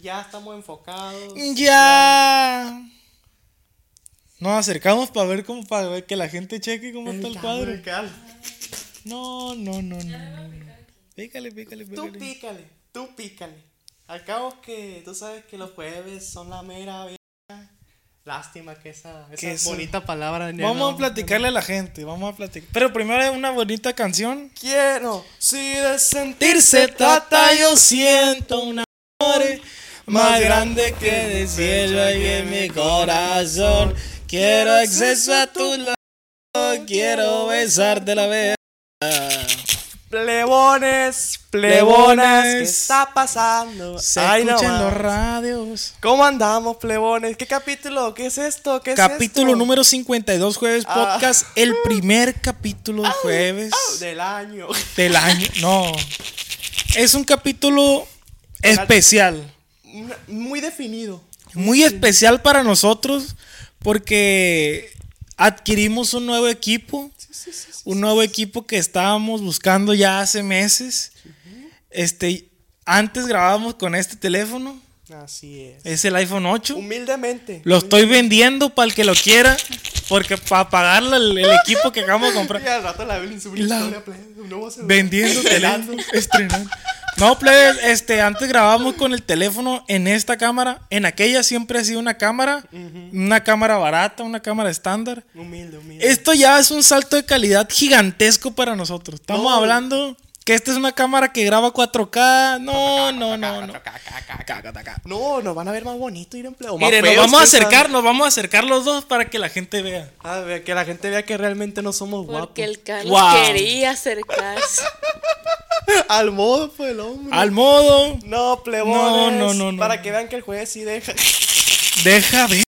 Ya estamos enfocados. Ya. Nos acercamos para ver cómo, para ver que la gente cheque cómo está el cuadro. No, no, no, no. no. Pícale, pícale, Tú pícale. pícale, tú pícale. Al cabo que tú sabes que los jueves son la mera. Lástima que esa, esa eso- bonita palabra. Vamos a platicarle a la gente, vamos a platicar. Pero primero una bonita canción. Quiero, si de sentir Sentirse trata, yo siento un amor más grande que del cielo y en mi corazón. Quiero acceso a tu lado, quiero besarte la vez. Plebones, plebonas, ¿qué está pasando? Se Ay, escuchan los radios. ¿Cómo andamos, plebones? ¿Qué capítulo? ¿Qué es esto? ¿Qué es Capítulo esto? número 52, jueves Ah. podcast. El primer capítulo de jueves del año. del año. No. Es un capítulo especial. Muy definido. Muy especial para nosotros porque adquirimos un nuevo equipo. Un nuevo equipo que estábamos buscando ya hace meses. Este, antes grabábamos con este teléfono. Así es. Es el iPhone 8. Humildemente. Lo estoy vendiendo para el que lo quiera. Porque para pagarle el, el equipo que acabamos de Y comprar. al rato la La- historia, celular. Vendiendo teléfono. Estrenando. No, plebe, este, antes grabábamos con el teléfono en esta cámara. En aquella siempre ha sido una cámara. Una cámara barata, una cámara estándar. Humilde, humilde. Esto ya es un salto de calidad gigantesco para nosotros. Estamos No. hablando que esta es una cámara que graba 4K. No, no, no, no. No, nos van a ver más bonito ir en Mire, nos vamos a acercar, nos vamos a acercar los dos para que la gente vea. A ver, que la gente vea que realmente no somos guapos. Porque el Carlos Wow. quería acercarse. Al modo, pues, el hombre. Al modo, No, plebones. No, no, no, no. Para que vean que el juez sí deja. deja ver.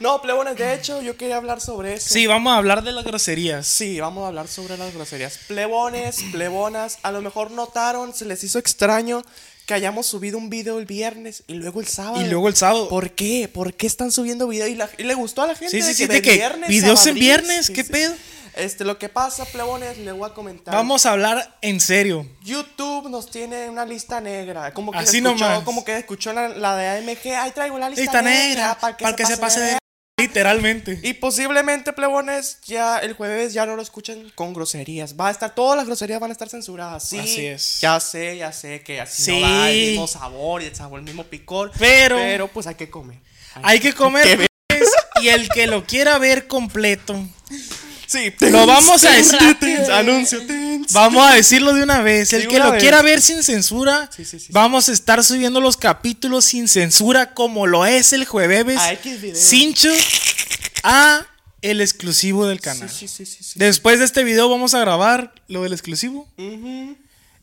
No, plebones, de hecho, yo quería hablar sobre eso. Sí, vamos a hablar de las groserías. Sí, vamos a hablar sobre las groserías. Plebones, plebonas, a lo mejor notaron, se les hizo extraño que hayamos subido un video el viernes y luego el sábado. Y luego el sábado. ¿Por qué? ¿Por qué están subiendo video? ¿Y, la- y le gustó a la gente? Sí, sí, de sí, que de que viernes, videos en viernes, Sí, ¿qué sí. pedo? Este, lo que pasa, plebones, les voy a comentar. Vamos a hablar en serio. YouTube nos tiene una lista negra. Como que Así escuchó, nomás. como que escuchó la, la de AMG. Ahí traigo la lista, Lista negra, para para que, se pase de... Literalmente. Y posiblemente, plebones, ya el jueves ya no lo escuchen con groserías. Va a estar, todas las groserías van a estar censuradas. Sí, Así es. Ya sé, ya sé que así Sí. no da el mismo sabor y el sabor, el mismo picor. Pero- Pero pues hay que comer. Hay que comer pues, y el que lo quiera ver completo, Sí, Lo vamos a decir. Anuncio. vamos a decirlo de una vez. El que lo quiera ver sin censura, vamos a estar subiendo los capítulos sin censura como lo es el jueves. A X video. Cincho a el exclusivo del canal. Después de este video vamos a grabar lo del exclusivo.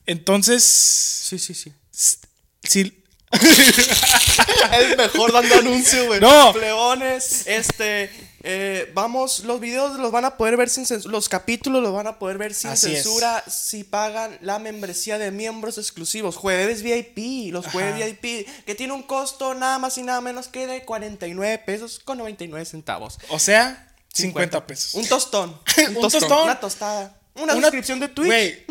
Entonces, Sí, sí, sí. sí, Es mejor dando anuncio, güey. No. Plebones, este, eh, vamos, los videos los van a poder ver sin censura, los capítulos los van a poder ver sin Así es. censura si pagan la membresía de miembros exclusivos, jueves VIP, los jueves VIP, que tiene un costo nada más y nada menos que de 49 pesos con 99 centavos. o sea, 50 pesos. Un tostón. Un, Un tostón. tostón. Una tostada. Una, Una- suscripción de Twitch. Güey,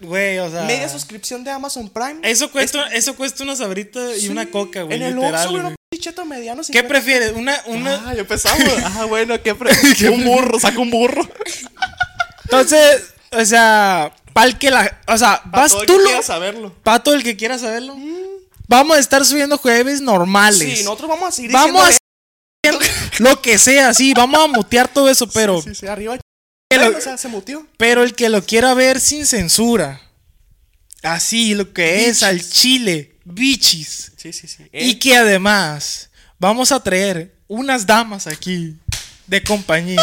güey, o sea, Media suscripción de Amazon Prime. eso cuesta, eso cuesta una sabrita y una coca, güey, En el literal, Oxxo, mediano. ¿Qué 50 prefieres? Una, una, Ah, ya empezamos. Ah, bueno, ¿qué pre- Un burro, saca un burro. entonces, o sea, pa'l que la, o sea, vas Todo el tú que lo, quiera saberlo. pa' todo el que quiera saberlo. Vamos a estar subiendo jueves normales. Sí, nosotros vamos a seguir Vamos a lo que sea, sí, vamos a mutear todo eso, pero, Sí, sí, arriba. lo- o sea, se mutió. pero el que lo quiera ver sin censura, así lo que es al chile, bichis, Sí, sí, sí. y que además vamos a traer unas damas aquí de compañía.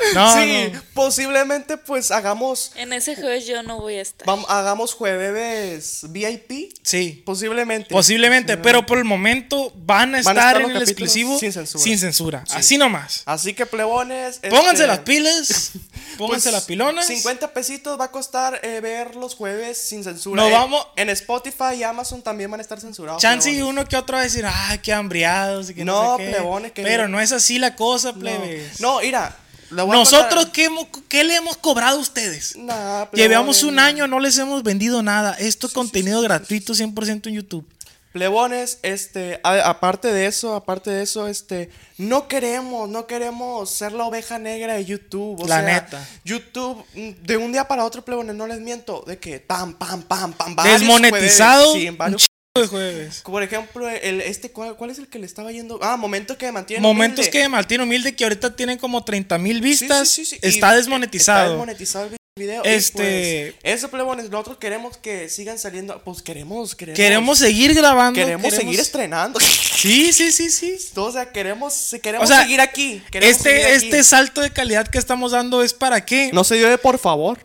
No, sí, no. posiblemente pues hagamos En ese jueves yo no voy a estar. hagamos jueves VIP. Sí. Posiblemente. Posiblemente, pero por el momento van a Van a estar, estar en el exclusivo sin censura. sin censura. Así nomás. Así que plebones. este, Pónganse las pilas, pónganse pues, las pilonas. 50 pesitos va a costar eh, ver los jueves sin censura. No Eh, vamos- En Spotify y Amazon también van a estar censurados. Chance y uno que otro va a decir, ay, qué hambriados. y que no, No, sé qué". plebones, que- Pero no es así la cosa, No, plebes. no, mira. Nosotros, ¿qué, hemos- qué le hemos cobrado a ustedes? Nah, Llevamos un año, no les hemos vendido nada. Esto es contenido gratuito 100% en YouTube. Plebones, este, a- aparte de eso, aparte de eso, este, no queremos, no queremos ser la oveja negra de YouTube. O La sea, neta. YouTube, mm, de un día para otro, plebones, no les miento, de que pam, pam, pam, pam, varios Desmonetizado jueves, sí, en varios de jueves. Por ejemplo, el, este, ¿cuál, cuál es el que le estaba yendo? Ah, Momentos que me mantienen Momentos humilde. que Martín Humilde, que ahorita tienen como 30 mil vistas, sí, sí, sí. Y está desmonetizado. Está desmonetizado el video. Este- pues, eso, plebones, nosotros queremos que sigan saliendo. Pues queremos, queremos. Queremos seguir grabando. Queremos seguir estrenando. Sí, sí, sí, sí. o sea, queremos, queremos O sea, seguir aquí. queremos seguir Este, aquí. este salto de calidad que estamos dando es para qué? No se dio de por favor.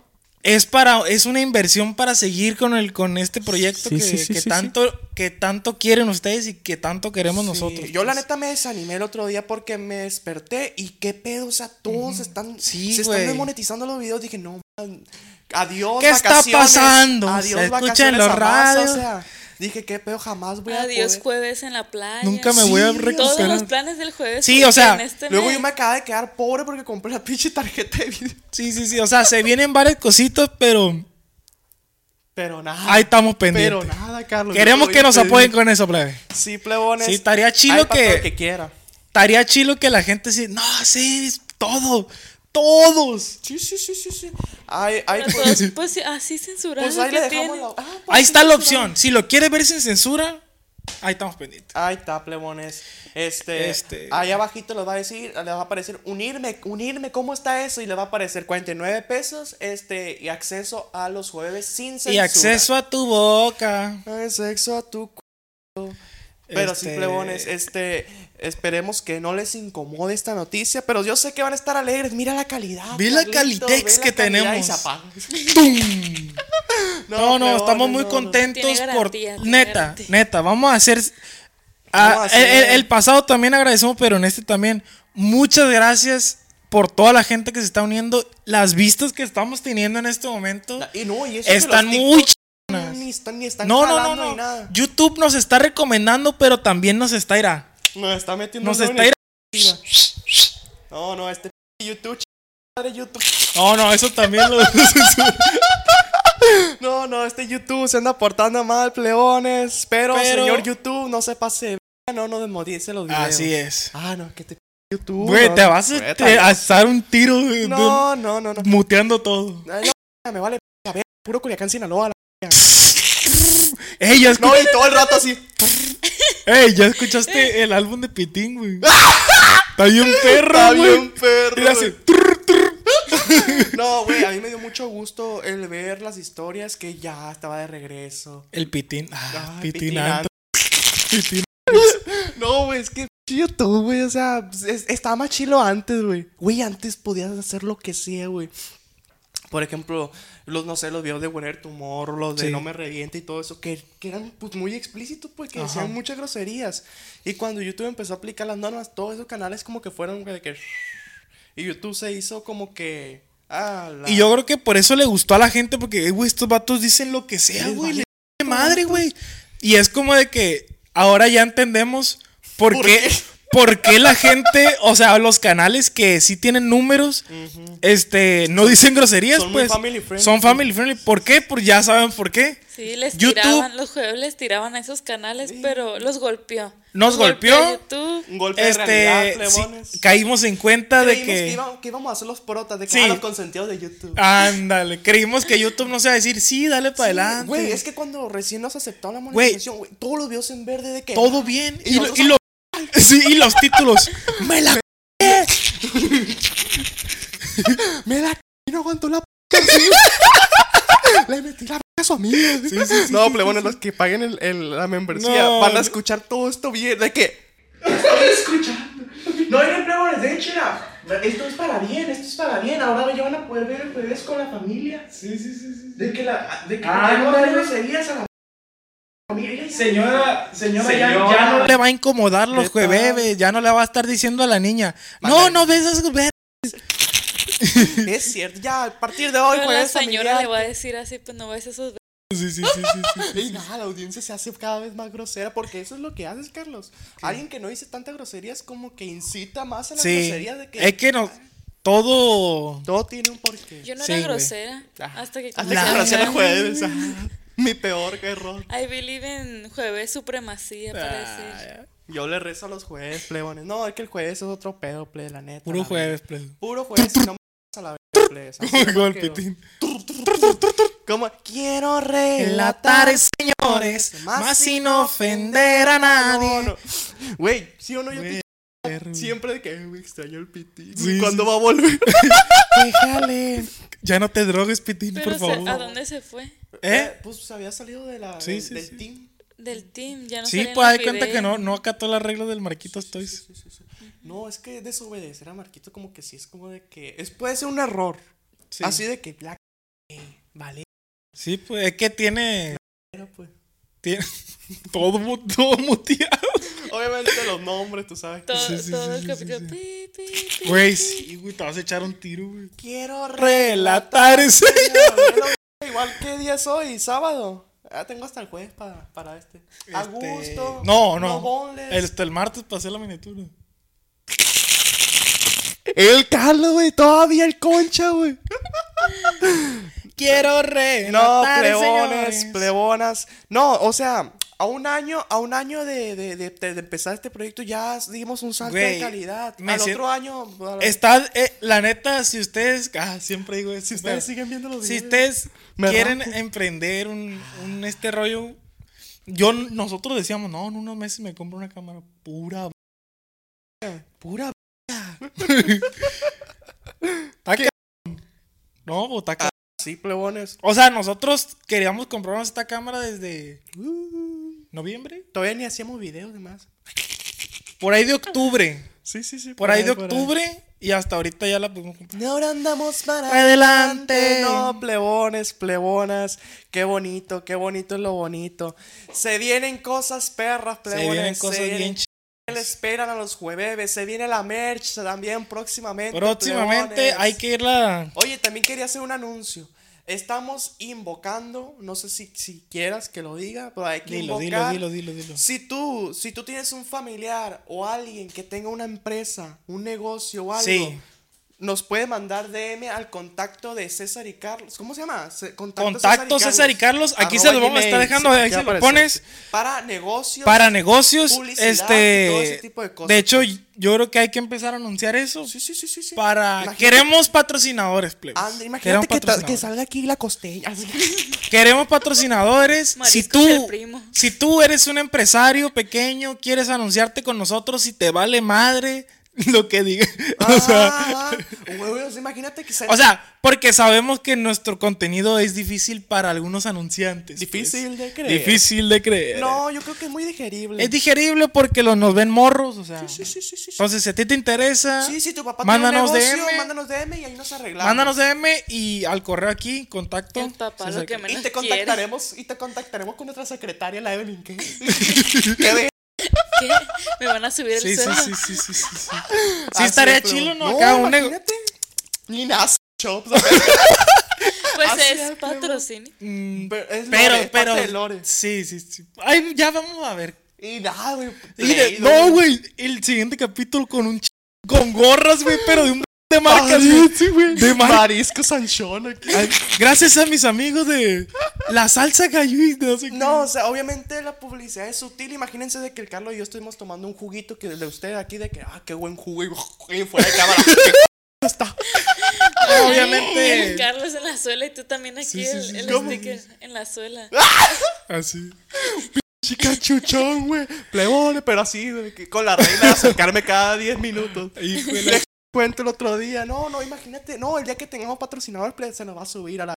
Es para, es una inversión para seguir con el, con este proyecto Sí, que, sí, sí, que sí, tanto, que tanto quieren ustedes y que tanto queremos nosotros. Yo la pues. neta me desanimé el otro día porque me desperté y qué pedo, o sea, todos están, Sí, se güey. están desmonetizando los videos. Dije, no, man, adiós, ¿Qué está vacaciones, pasando? Adiós, Se en vacaciones los radios. O sea, dije, qué pedo, jamás voy a Adiós poder. jueves en la playa. Nunca me voy a recuperar. Todos los planes del jueves. Sí, o sea, en este Luego mes- yo me acaba de quedar pobre porque compré la pinche tarjeta de video. Sí, sí, sí. O sea, se vienen varias cositas, pero Pero nada. ahí estamos pendientes. Pero nada, Carlos. Queremos que nos apoyen con eso, plebe. Sí, plebones. Sí, estaría chilo para que- todo que quiera. Estaría chilo que la gente sí, no, sí, todo, todos. Sí, sí, sí, sí, sí. Hay, Pero pues, todos, pues sí, así censurado. pues ahí le que dejamos tiene. la... ah, pues Ahí está la opción. Si lo quiere ver sin censura, ahí estamos pendientes. Ahí está, plebones. Este, Este- ahí abajito les va a decir, les va a aparecer unirme, unirme, ¿cómo está eso? Y le va a aparecer 49 pesos, este, y acceso a los jueves sin censura. Y acceso a tu boca. Acceso a tu culo. Pero sí, Este- plebones, este, esperemos que no les incomode esta noticia, pero yo sé que van a estar alegres. Mira la calidad. Ve la calitex que tenemos. No, no, plebones, estamos muy no, no. contentos Tiene por garantía, neta, garantía. neta, vamos a hacer a el, el- el pasado también agradecemos, pero en este también muchas gracias por toda la gente que se está uniendo, las vistas que estamos teniendo en este momento Y no, y están muy. Ni están, ni están No, no, no, no. YouTube nos está recomendando, pero también nos está irá. Nos está metiendo Nos está el- No, no, este YouTube, madre YouTube. No, no, eso también lo No, no, este YouTube se anda portando mal, pleones. Pero, Pero- señor YouTube, no se pase. No, no desmodice los videos. Así es. Ah, no, que te YouTube. Güey, no, te vas a, te- te- a dar un tiro de- de- No, no, no, no. muteando todo. No, me vale a ver, puro Culiacán, Sinaloa. la- Ey, ya, escu- No, y todo el rato así. Ey, ya escuchaste el álbum de Pitín, güey. Está bien perro, Está güey. bien perro. Mira, hace güey. trrr, trrr. No, güey, a mí me dio mucho gusto el ver las historias que ya estaba de regreso. El Pitín. Ah, Ay, Pitín. Pitinando. Pitín. No, güey, es que YouTube, güey, o sea, es- estaba más chilo antes, güey. Güey, antes podías hacer lo que sea, güey. Por ejemplo, los, no sé, los videos de Winner Tomorrow, los de Sí. No Me Reviente y todo eso, que, que eran pues muy explícitos, pues, que Ajá. decían muchas groserías. Y cuando YouTube empezó a aplicar las normas, todos esos canales como que fueron de que... Y YouTube se hizo como que... Ah, la- Y yo creo que por eso le gustó a la gente, porque, güey, estos vatos dicen lo que sea, güey. Le madre, güey. Y es como de que ahora ya entendemos por, ¿Por qué, qué? Por qué la gente, o sea, los canales que sí tienen números, este, no dicen groserías, son muy pues. family friendly, Son family friendly. ¿Por qué? Pues ya saben por qué. Sí, les YouTube- tiraban, los jueves les tiraban a esos canales, pero los golpeó. Nos Los golpeó. YouTube. Un golpe de Este, realidad, sí, caímos en cuenta de que... que. íbamos, que íbamos a hacer los protas, de que Sí. ah, los consentidos de YouTube. Ándale, creímos que YouTube no se va a decir, sí, dale para Sí, adelante. Güey, es que cuando recién nos aceptaron la monetización, güey, todos los videos en verde de que. Todo bien. Y Y, lo- nosotros- y lo- sí, y los títulos. Me la Me la y no aguantó la p Le metí la p a su amigo. no, plebones, los que paguen el, el- la membresía No, van a no. escuchar todo esto bien. De que. Estoy escuchando. No hay plebones, de hecho, era, Esto es para bien, esto es para bien. Ahora ya van a poder ver el jueves con la familia. Sí, sí, sí, sí. De que la. De que Ah, no no, no. groserías a la Señora, señora, Ya, no le va a incomodar los jueves, ya no le va a estar diciendo a la niña, no, no ves esas. Es cierto, ya a partir de hoy, la señora le va a decir así, pues no ves esos Sí, sí, sí, sí, sí. Y nada, la audiencia se hace cada vez más grosera porque eso es lo que haces, Carlos. Alguien que no dice tanta grosería es como que incita más a la Sí, grosería de que es que no, todo... todo tiene un porqué. Yo no Sí, era grosera hasta que Hasta que a conocí a ver- los jueves. Mi peor error. I believe en jueves supremacía, parece. Ah, Yo le rezo a los jueves, plebones. No, es que el jueves es otro pedo, ple, la neta. puro la jueves, verdad. Puro jueves y no me a la verga, ple. Como no el quiero. pitín. Como quiero Relatar, señores, más sin ofender a nadie. No, no. Güey, ¿sí o no? Yo Güey, te perro. siempre de que me extraño el pitín. Sí, ¿Cuándo sí, va a volver? Déjale. Ya no te drogues, pitín, Pero por se- favor. ¿a dónde se fue? ¿Eh? Pues había salido de la, Sí, del, sí, del sí. team. Del team, ya no Sí, pues hay cuenta que no, no acató la regla del Marquitos Toys. Sí, sí, sí. No, es que desobedecer a Marquito como que sí es como de que... Es, puede ser un error. Sí. Así de que... La c- vale. Sí, pues es que tiene, pues. tiene todo, mu- todo muteado. Obviamente los nombres, tú sabes. Todo, Sí, sí, todo sí, el sí, capítulo. sí, pi, pi, pi, Güey, sí, güey, te vas a echar un tiro, güey. Quiero Relatar ese. Igual que día es hoy, sábado. Ah, tengo hasta el jueves para, para este. A Este, gusto. No, no. boneless. El, martes pasé la miniatura. El Carlos, güey. Todavía el concha, güey. Quiero No, relatar, plebones, señores. plebonas. No, o sea, a un año, a un año de, de, de- de empezar este proyecto ya dimos un salto Güey, de calidad. Al otro año, la- Está, eh, la neta, si ustedes, ah, siempre digo, si ustedes ustedes, siguen viendo los si videos. ustedes Me quieren rajo. emprender un, un este rollo, yo, nosotros decíamos, no, en unos meses me compro una cámara pura. Pura. Está cabrón. No, pues, está cabrón. Sí, plebones. O sea, nosotros queríamos comprarnos esta cámara desde Uh, noviembre, todavía ni hacíamos videos de más. por ahí de octubre, Sí, sí, sí. por ahí de octubre y hasta ahorita ya la pudimos comprar. Y ahora andamos para Adelante. No, plebones, plebonas. Qué bonito, qué bonito es lo bonito. Se vienen cosas perras, Se plebones. vienen cosas vienen bien ch- le esperan a los jueves. Se viene la merch también próximamente. Próximamente plebones. hay que irla. Oye, también quería hacer un anuncio. Estamos invocando, no sé si, si quieras que lo diga, pero hay que Dilo, dilo, invocar. dilo, dilo, dilo. Si tú, si tú tienes un familiar o alguien que tenga una empresa, un negocio o algo, Sí. Nos puede mandar DM al contacto de César y Carlos. ¿Cómo se llama? Ce- Contacto César y Carlos. Aquí se lo vamos a estar dejando, Sí, ahí aquí se lo pones. Para negocios. Para negocios, publicidad y este. todo ese tipo de cosas, de hecho, pues. yo creo que hay que empezar a anunciar eso. Sí, sí, sí, sí. sí. Para. Imagínate- Queremos patrocinadores, plebes. Anda, imagínate Queremos que, salga aquí la costeña. Queremos patrocinadores. si tú, si tú eres un empresario pequeño, quieres anunciarte con nosotros y te vale madre lo que diga. o sea, Ah, ah, o sea, imagínate que sale- o sea, porque sabemos que nuestro contenido es difícil para algunos anunciantes. pues. Difícil de creer. Difícil de creer. No, yo creo que es muy digerible. Es digerible porque los nos ven morros, o sea. Sí, sí, sí, sí, sí. Entonces, si a ti te interesa, Sí, si tu papá mándanos tiene un negocio, DM. mándanos DM y ahí nos arreglamos. mándanos DM y al correo aquí, contacto. El papá, lo que Y te quiere. contactaremos, y te contactaremos con nuestra secretaria, la Evelyn. ¿Qué? ¿Qué? Me van a subir el Sí, sí, sueldo. sí, sí, sí, sí. Sí, Sí Así estaría chilo, ¿no? Acá un nego- imagínate. Ni NASA Shops. Pues Así es patrocinio. Mm, Pero, es Pero, Lore, pero. parte de Lore. Sí, sí, sí. Ay, ya vamos a ver. Y nada, güey. No, güey. El siguiente capítulo con un ch con gorras, güey, pero de un de marcas, güey. sí, güey. De mar- Marisco Sanchón aquí. Ay, Gracias a mis amigos de la salsa cayó y no sé qué. No, o sea, obviamente la publicidad es sutil. Imagínense de que el Carlos y yo estuvimos tomando un juguito que de usted aquí de que, ah, qué buen jugo y, fuera de cámara. ¿Qué está? El Obviamente. Carlos en la suela y tú también aquí Sí, sí, el, sí. el sticker en la suela. Así. Chica chuchón, güey. Plebones, pero así, con la reina de acercarme cada 10 minutos. Híjole. Cuento el otro día. No, no, imagínate. No, el día que tengamos patrocinadores, ple, se nos va a subir a la.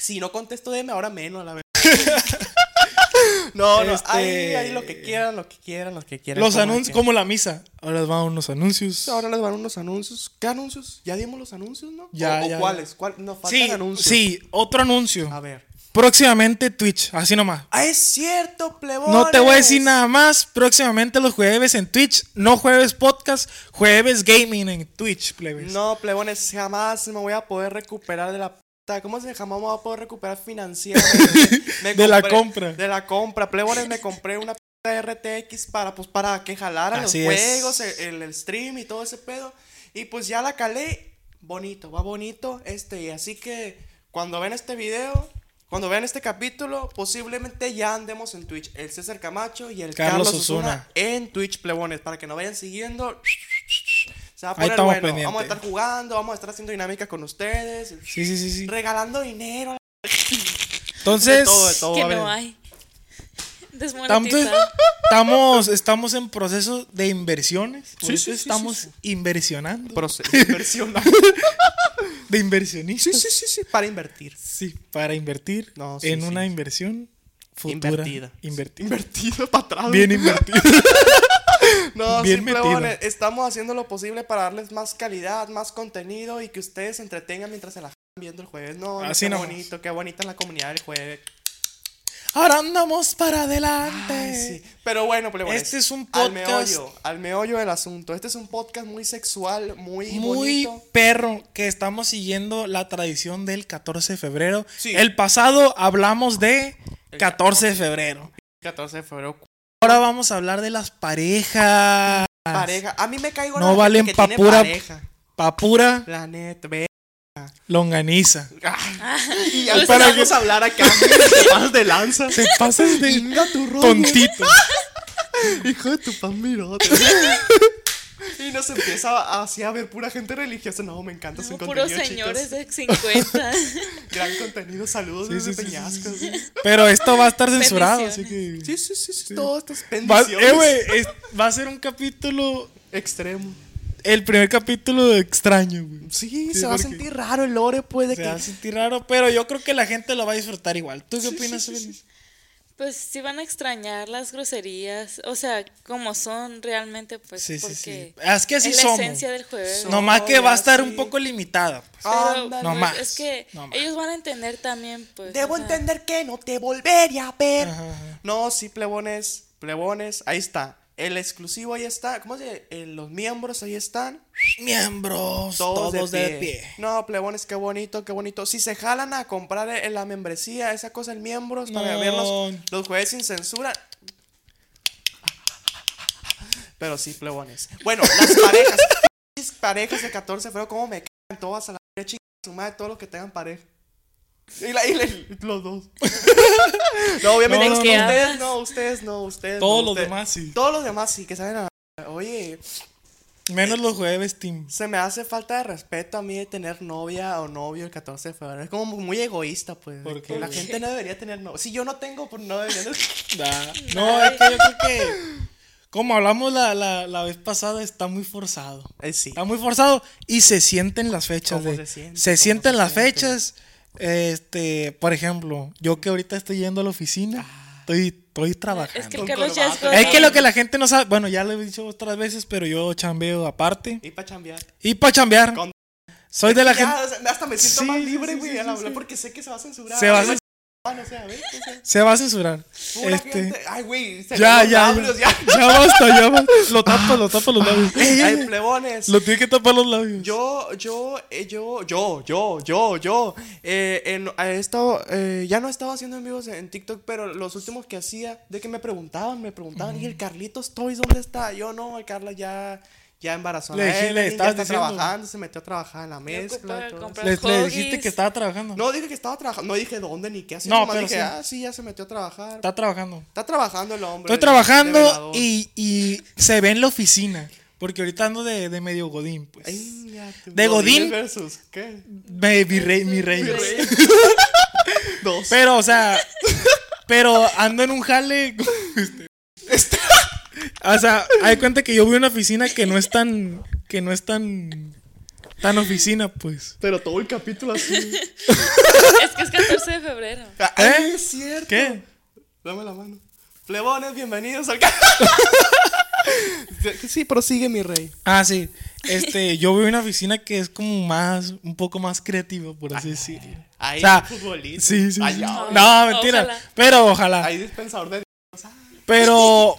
Si no contesto DM, ahora menos a la no, no, Este- ahí, ahí lo que quieran, lo que quieran, lo que quieran. Los anuncios, como la misa. Ahora les van unos anuncios. Ahora les van unos anuncios. ¿Qué anuncios? ¿Ya dimos los anuncios, no? Ya, ¿O, o ya, cuáles? ¿Cuál? Nos faltan Sí, anuncios. sí, otro anuncio. A ver. Próximamente Twitch, así nomás. Ah, es cierto, plebones. No te voy a decir nada más. Próximamente los jueves en Twitch. No jueves podcast, jueves gaming en Twitch, plebes. No, plebones, jamás me voy a poder recuperar de la. ¿Cómo se jamás me voy a poder recuperar financieramente? Me De la compra. De la compra. Plebones, me compré una RTX para, pues, para que jalaran los juegos, el, el stream y todo ese pedo. Y pues ya la calé. Bonito, va bonito. Este, y así que cuando ven este video, Cuando vean este capítulo, posiblemente ya andemos en Twitch. El César Camacho y el Carlos Carlos, Osuna Osuna. en Twitch, plebones, para que nos vayan siguiendo. Se va a Ahí poner estamos bueno. pendientes. Vamos a estar jugando, vamos a estar haciendo dinámica con ustedes. Sí, sí, sí, sí. Regalando dinero. Entonces, De todo, de todo. Que no hay. Estamos, Desmonetizado. estamos, estamos en proceso de inversiones. Sí, sí, estamos sí, inversionando. Proceso de inversión. de inversionistas. sí, sí, sí, sí, para invertir. Sí, para invertir No, sí, en sí, una sí. inversión futura. Invertida. Invertida. Para atrás. Bien invertida. No, Bien plebones, estamos haciendo lo posible para darles más calidad, más contenido y que ustedes se entretengan mientras se la viendo el jueves. No, Así qué bonito, qué bonita la comunidad del jueves. Ahora andamos para adelante. Ay, sí. Pero bueno, plebones. Este es un Al podcast- meollo, al meollo del asunto. Este es un podcast muy sexual, muy, Muy bonito. perro que estamos siguiendo la tradición del 14 de febrero. Sí. El pasado hablamos de El 14 de febrero. 14 de febrero. Ahora vamos a hablar de las parejas. Pareja. A mí me caigo No valen que pa' tiene pura- pareja. Pa' pura La neta, ve. Longaniza. Y ya Pues para que- a hablar acá. Te pasas de lanza. Te pasas de tu tontito. Hijo de tu pan mirote. y nos empieza así a ver pura gente religiosa. No, me encanta su contenido, puros señores de 50. Gran contenido. Saludos Sí, desde sí, sí, sí, Peñasco. sí, Sí, Pero esto va a estar censurado, así que. sí, sí, sí, Todo esto es Va, eh, güey, es- va a ser un capítulo. Extremo. El primer capítulo extraño, güey. Sí, Sí, se va a sentir raro el lore, pues, de Se que... va a sentir raro, pero yo creo que la gente lo va a disfrutar igual. ¿Tú qué Sí, opinas, sí? Pues sí van a extrañar las groserías. O sea, como son realmente, pues. Sí, sí, porque sí. Es que así es la somos. esencia del jueves. Nomás que va a estar un poco limitada. pues. Pero Ándale. No más, es que no más. ellos van a entender también, pues. Debo o sea, entender que no te volvería a ver. Ajá, ajá. No, sí, plebones, plebones, ahí está. El exclusivo ahí está. ¿Cómo se dice? Eh, Los miembros ahí están. Miembros, Todos, todos, de, de, pie. No, plebones, qué bonito, qué bonito. Si se jalan a comprar en la membresía, esa cosa, el miembros, para No. ver los, los jueves sin censura. Pero sí, plebones. Bueno, las parejas. Mis parejas de 14 de febrero, ¿cómo me caen todas a la chica su madre, todos los que tengan pareja? Y, la- y la- los dos. no, obviamente No, no, ustedes, no. ustedes no, ustedes no, ustedes Todos no, los ustedes- demás sí. Todos los demás sí, que saben a... Oye, Menos los jueves, Tim. se me hace falta de respeto a mí de tener novia o novio el 14 de febrero. Es como muy egoísta, pues. de ¿Por que qué? La gente no debería tener novio. Si yo no tengo, pues no debería. Da- No, es que yo creo que. Como hablamos la, la, la vez pasada, está muy forzado. Eh, sí. Está muy forzado y se sienten las fechas. ¿Cómo de- se siente? se ¿Cómo sienten se las siente? fechas. Este, por ejemplo, yo que ahorita estoy yendo a la oficina, estoy, estoy trabajando. Es que el Carlos ya es que lo que la gente no sabe, bueno, ya lo he dicho otras veces, pero yo chambeo aparte. Y para chambear. Y para chambear, Con- soy de la Ya, gente. hasta me siento Sí, más libre, güey, sí, al hablar porque sé que se va a censurar. Se va a Ay, cens- Ah, no sé, a ver, o sea, Se va a censurar. pura Este, gente. Ay, güey, ya, ya, labios, ya, ya basta, ya basta. Lo tapa, lo tapa los labios. Ay, plebones. Lo tiene que tapar los labios. Yo, yo, eh, yo, yo, yo, yo, yo. Eh, en- he estado, eh, ya no estaba haciendo en vivos en TikTok, pero los últimos que hacía, de que me preguntaban, me preguntaban, ¿y el Carlitos Toys dónde está? Yo no, el Carla ya, ya embarazó. a Le le Evelyn, ya estabas está diciendo. trabajando, se metió a trabajar en la mezcla. todo Le, le dijiste que estaba trabajando. No dije que estaba trabajando, no dije dónde ni qué hacía. No, pero dije, sí. ah, sí, ya se metió a trabajar. Está trabajando. Está trabajando el hombre. Estoy trabajando y, y se ve en la oficina. Porque ahorita ando de, de medio godín, pues. Ay, ya te- De Godín. versus, ¿qué? Me- mi rey, mi rey. Mi rey. Dos. Pero, o sea, pero ando en un jale. este, O sea, hay cuenta que yo voy a una oficina que no es tan. que no es tan. tan oficina, pues. Pero todo el capítulo así. Es que es 14 de febrero. Ah, ¿Eh? ay, es cierto. ¿Qué? Dame la mano. Plebones, bienvenidos al canal. sí, prosigue mi rey. Ah, sí. Este, yo a una oficina que es como más. un poco más creativa, por así decirlo. Ahí, O sea, futbolista. Sí, sí. Ay, sí. No, mentira. Ojalá. Pero ojalá. Hay dispensador de. Pero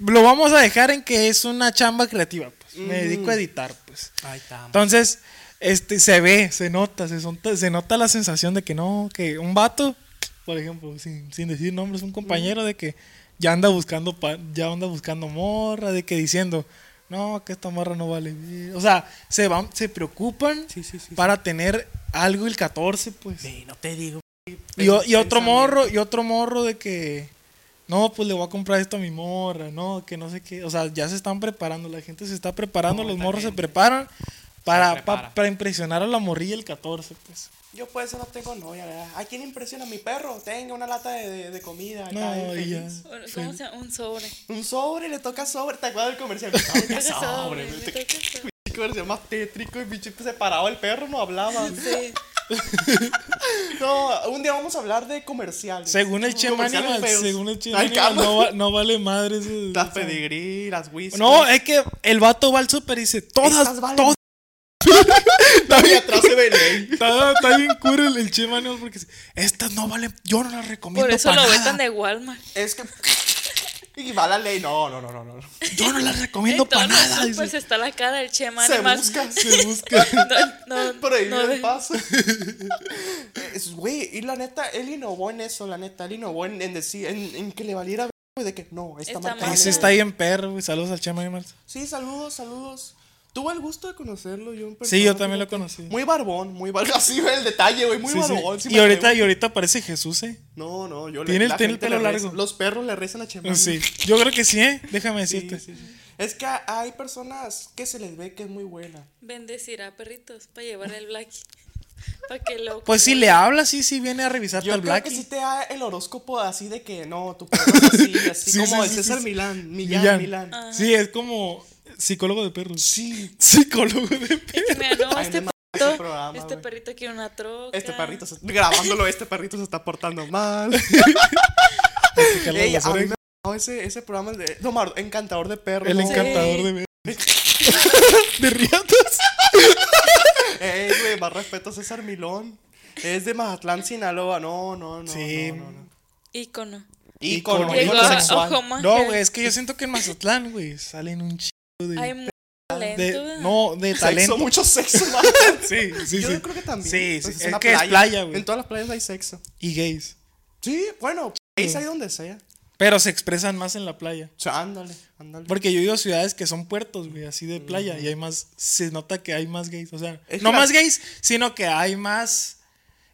lo vamos a dejar en que es una chamba creativa, pues. Me dedico a editar, pues. Entonces, este, se ve, se nota, se, nota la sensación de que no, que un vato, por ejemplo, sin, sin decir nombres, un compañero de que ya anda buscando, pa- ya anda buscando morra, de que diciendo, no, que esta morra no vale. O sea, se van, se preocupan Sí, sí, sí, para tener algo el 14, pues. Sí, no te digo. Y, otro morro, y otro morro de que. No, pues le voy a comprar esto a mi morra, no, que no sé qué. O sea, ya se están preparando, la gente se está preparando, los morros se preparan para, prepara. pa- para impresionar a la morrilla el 14, pues. Yo por eso no tengo novia, ¿verdad? ¿A quién impresiona mi perro? Tenga una lata de, de, de comida. acá, No, bien y ya. ¿Cómo se llama? Un sobre. Un sobre, le toca sobre. ¿Te acuerdas del comercial? Me toca sobre. sobre, me toca sobre. comercial más tétrico y pinche se paraba el perro, no hablaba. Sí. No, un día vamos a hablar de comerciales. Según el Chema Comerciales Animal, feos. según el Chema Ay, Animal, calma. no, va- no vale madre eso. Las o sea. pedigrí, las whisky. No, es que el vato va al súper y dice, todas, valen. todas. y atrás se ve ley. Está, está bien cura el, el Chema Animal porque dice, estas no valen, yo no las recomiendo Por eso para lo nada. vetan de Walmart. Es que. Y va la ley. No, no, no, no, no. Yo no las recomiendo En para nada. dice. está la cara del Chema Se Animal. busca. Se busca. No, no, Prohibido no el paso. Es, Güey, y la neta, él innovó en eso, la neta. Él innovó en, en decir, en, en que le valiera ver, güey, de que no, esta Está marca. mal. vale Ese está ahí en perro, güey. Saludos al Chema Animal. Sí, saludos, saludos. Tuve el gusto de conocerlo yo en persona. Sí, yo también lo conocí. Muy barbón, muy barbón. Así ve el detalle, güey, muy Sí, barbón. sí Y ahorita, y ahorita parece Jesús, ¿eh? No, no, yo Tiene el- la tiene el pelo reza- largo. Los perros le rezan a Chema. Sí. Yo creo que sí, ¿eh? Déjame decirte. sí, sí. Es que hay personas que se les ve que es muy buena. Bendecirá perritos para llevar el black. Para que lo. Pues si le hablas, sí, sí viene a revisarte Yo al creo Black. que sí te da el horóscopo así de que no, tu perro es así, así Sí, como sí, el sí, César sí. Milán, Millán, Millán. Milán. Ah. Sí, es como psicólogo de perros. Sí. Psicólogo de perros. Es que mira, no, Ay, este perrito. ese programa, este perrito quiere una troca. Este perrito, se- grabándolo, este perrito se está portando mal. Ey, a mí me mamó ese, ese programa de. No, Mar- encantador de perros. El ¿no? encantador de de riatas. Ey, güey, más respeto a César Milón. Es de Mazatlán, Sinaloa. No, no, no. Sí. No, no, no. Ícono. Sexual. No, güey, es que yo siento que en Mazatlán, güey, salen un chico de, Hay mucho de- talento. no, de Sexo, talento. mucho sexo. man. Sí, sí, Yo sí. creo que también. Sí, pues, sí, es una que es playa, güey. En todas las playas hay sexo. Y gays. Sí, bueno, es ahí donde sea. Pero se expresan más en la playa. O sea, ándale, ándale. Porque yo he ido a ciudades que son puertos, güey, así de playa. Y hay más, se nota que hay más gays. O sea, Es no que la- más gays, sino que hay más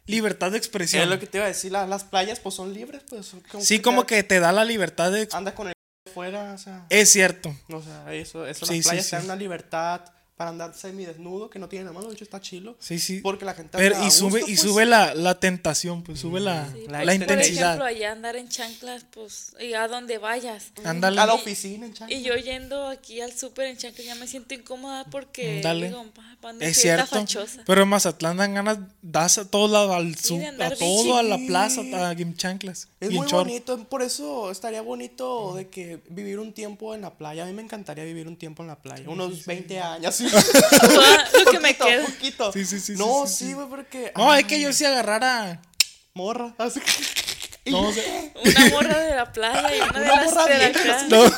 libertad de expresión. Es lo que te iba a decir, la- las playas pues son libres, pues. como Sí, como que te da la libertad de... Andas con el fuera, o sea. Es cierto. O sea, eso, eso Sí, las sí, playas sí. te dan una libertad para andar semidesnudo, que no tiene nada malo, de hecho está chilo. Sí, sí. Porque la gente Pero, y sube, gusto, y pues. sube la, la tentación, pues sube la, Sí, La por- la Por intensidad. ejemplo, allá andar en chanclas, pues, y a donde vayas. Ándale. A la oficina, en chancla. Y yo yendo aquí al súper en chanclas ya me siento incómoda porque Dale. digo, pa, pa, ¿dónde Es cierto. Pero en Mazatlán dan ganas, das a todo lado, al Sí, a todo, a la plaza, a en chanclas. Es muy short. bonito, por eso estaría bonito de que vivir un tiempo en la playa. A mí me encantaría vivir un tiempo en la playa, unos 20 años. sí. Todo lo que me queda. poquito. Sí, sí, sí, No, sí, sí, sí, güey, porque. No, ay, es que yo sí agarrara. Morra. Así que- No, o sea, Una morra de la playa y una, de las morra de la acá. no.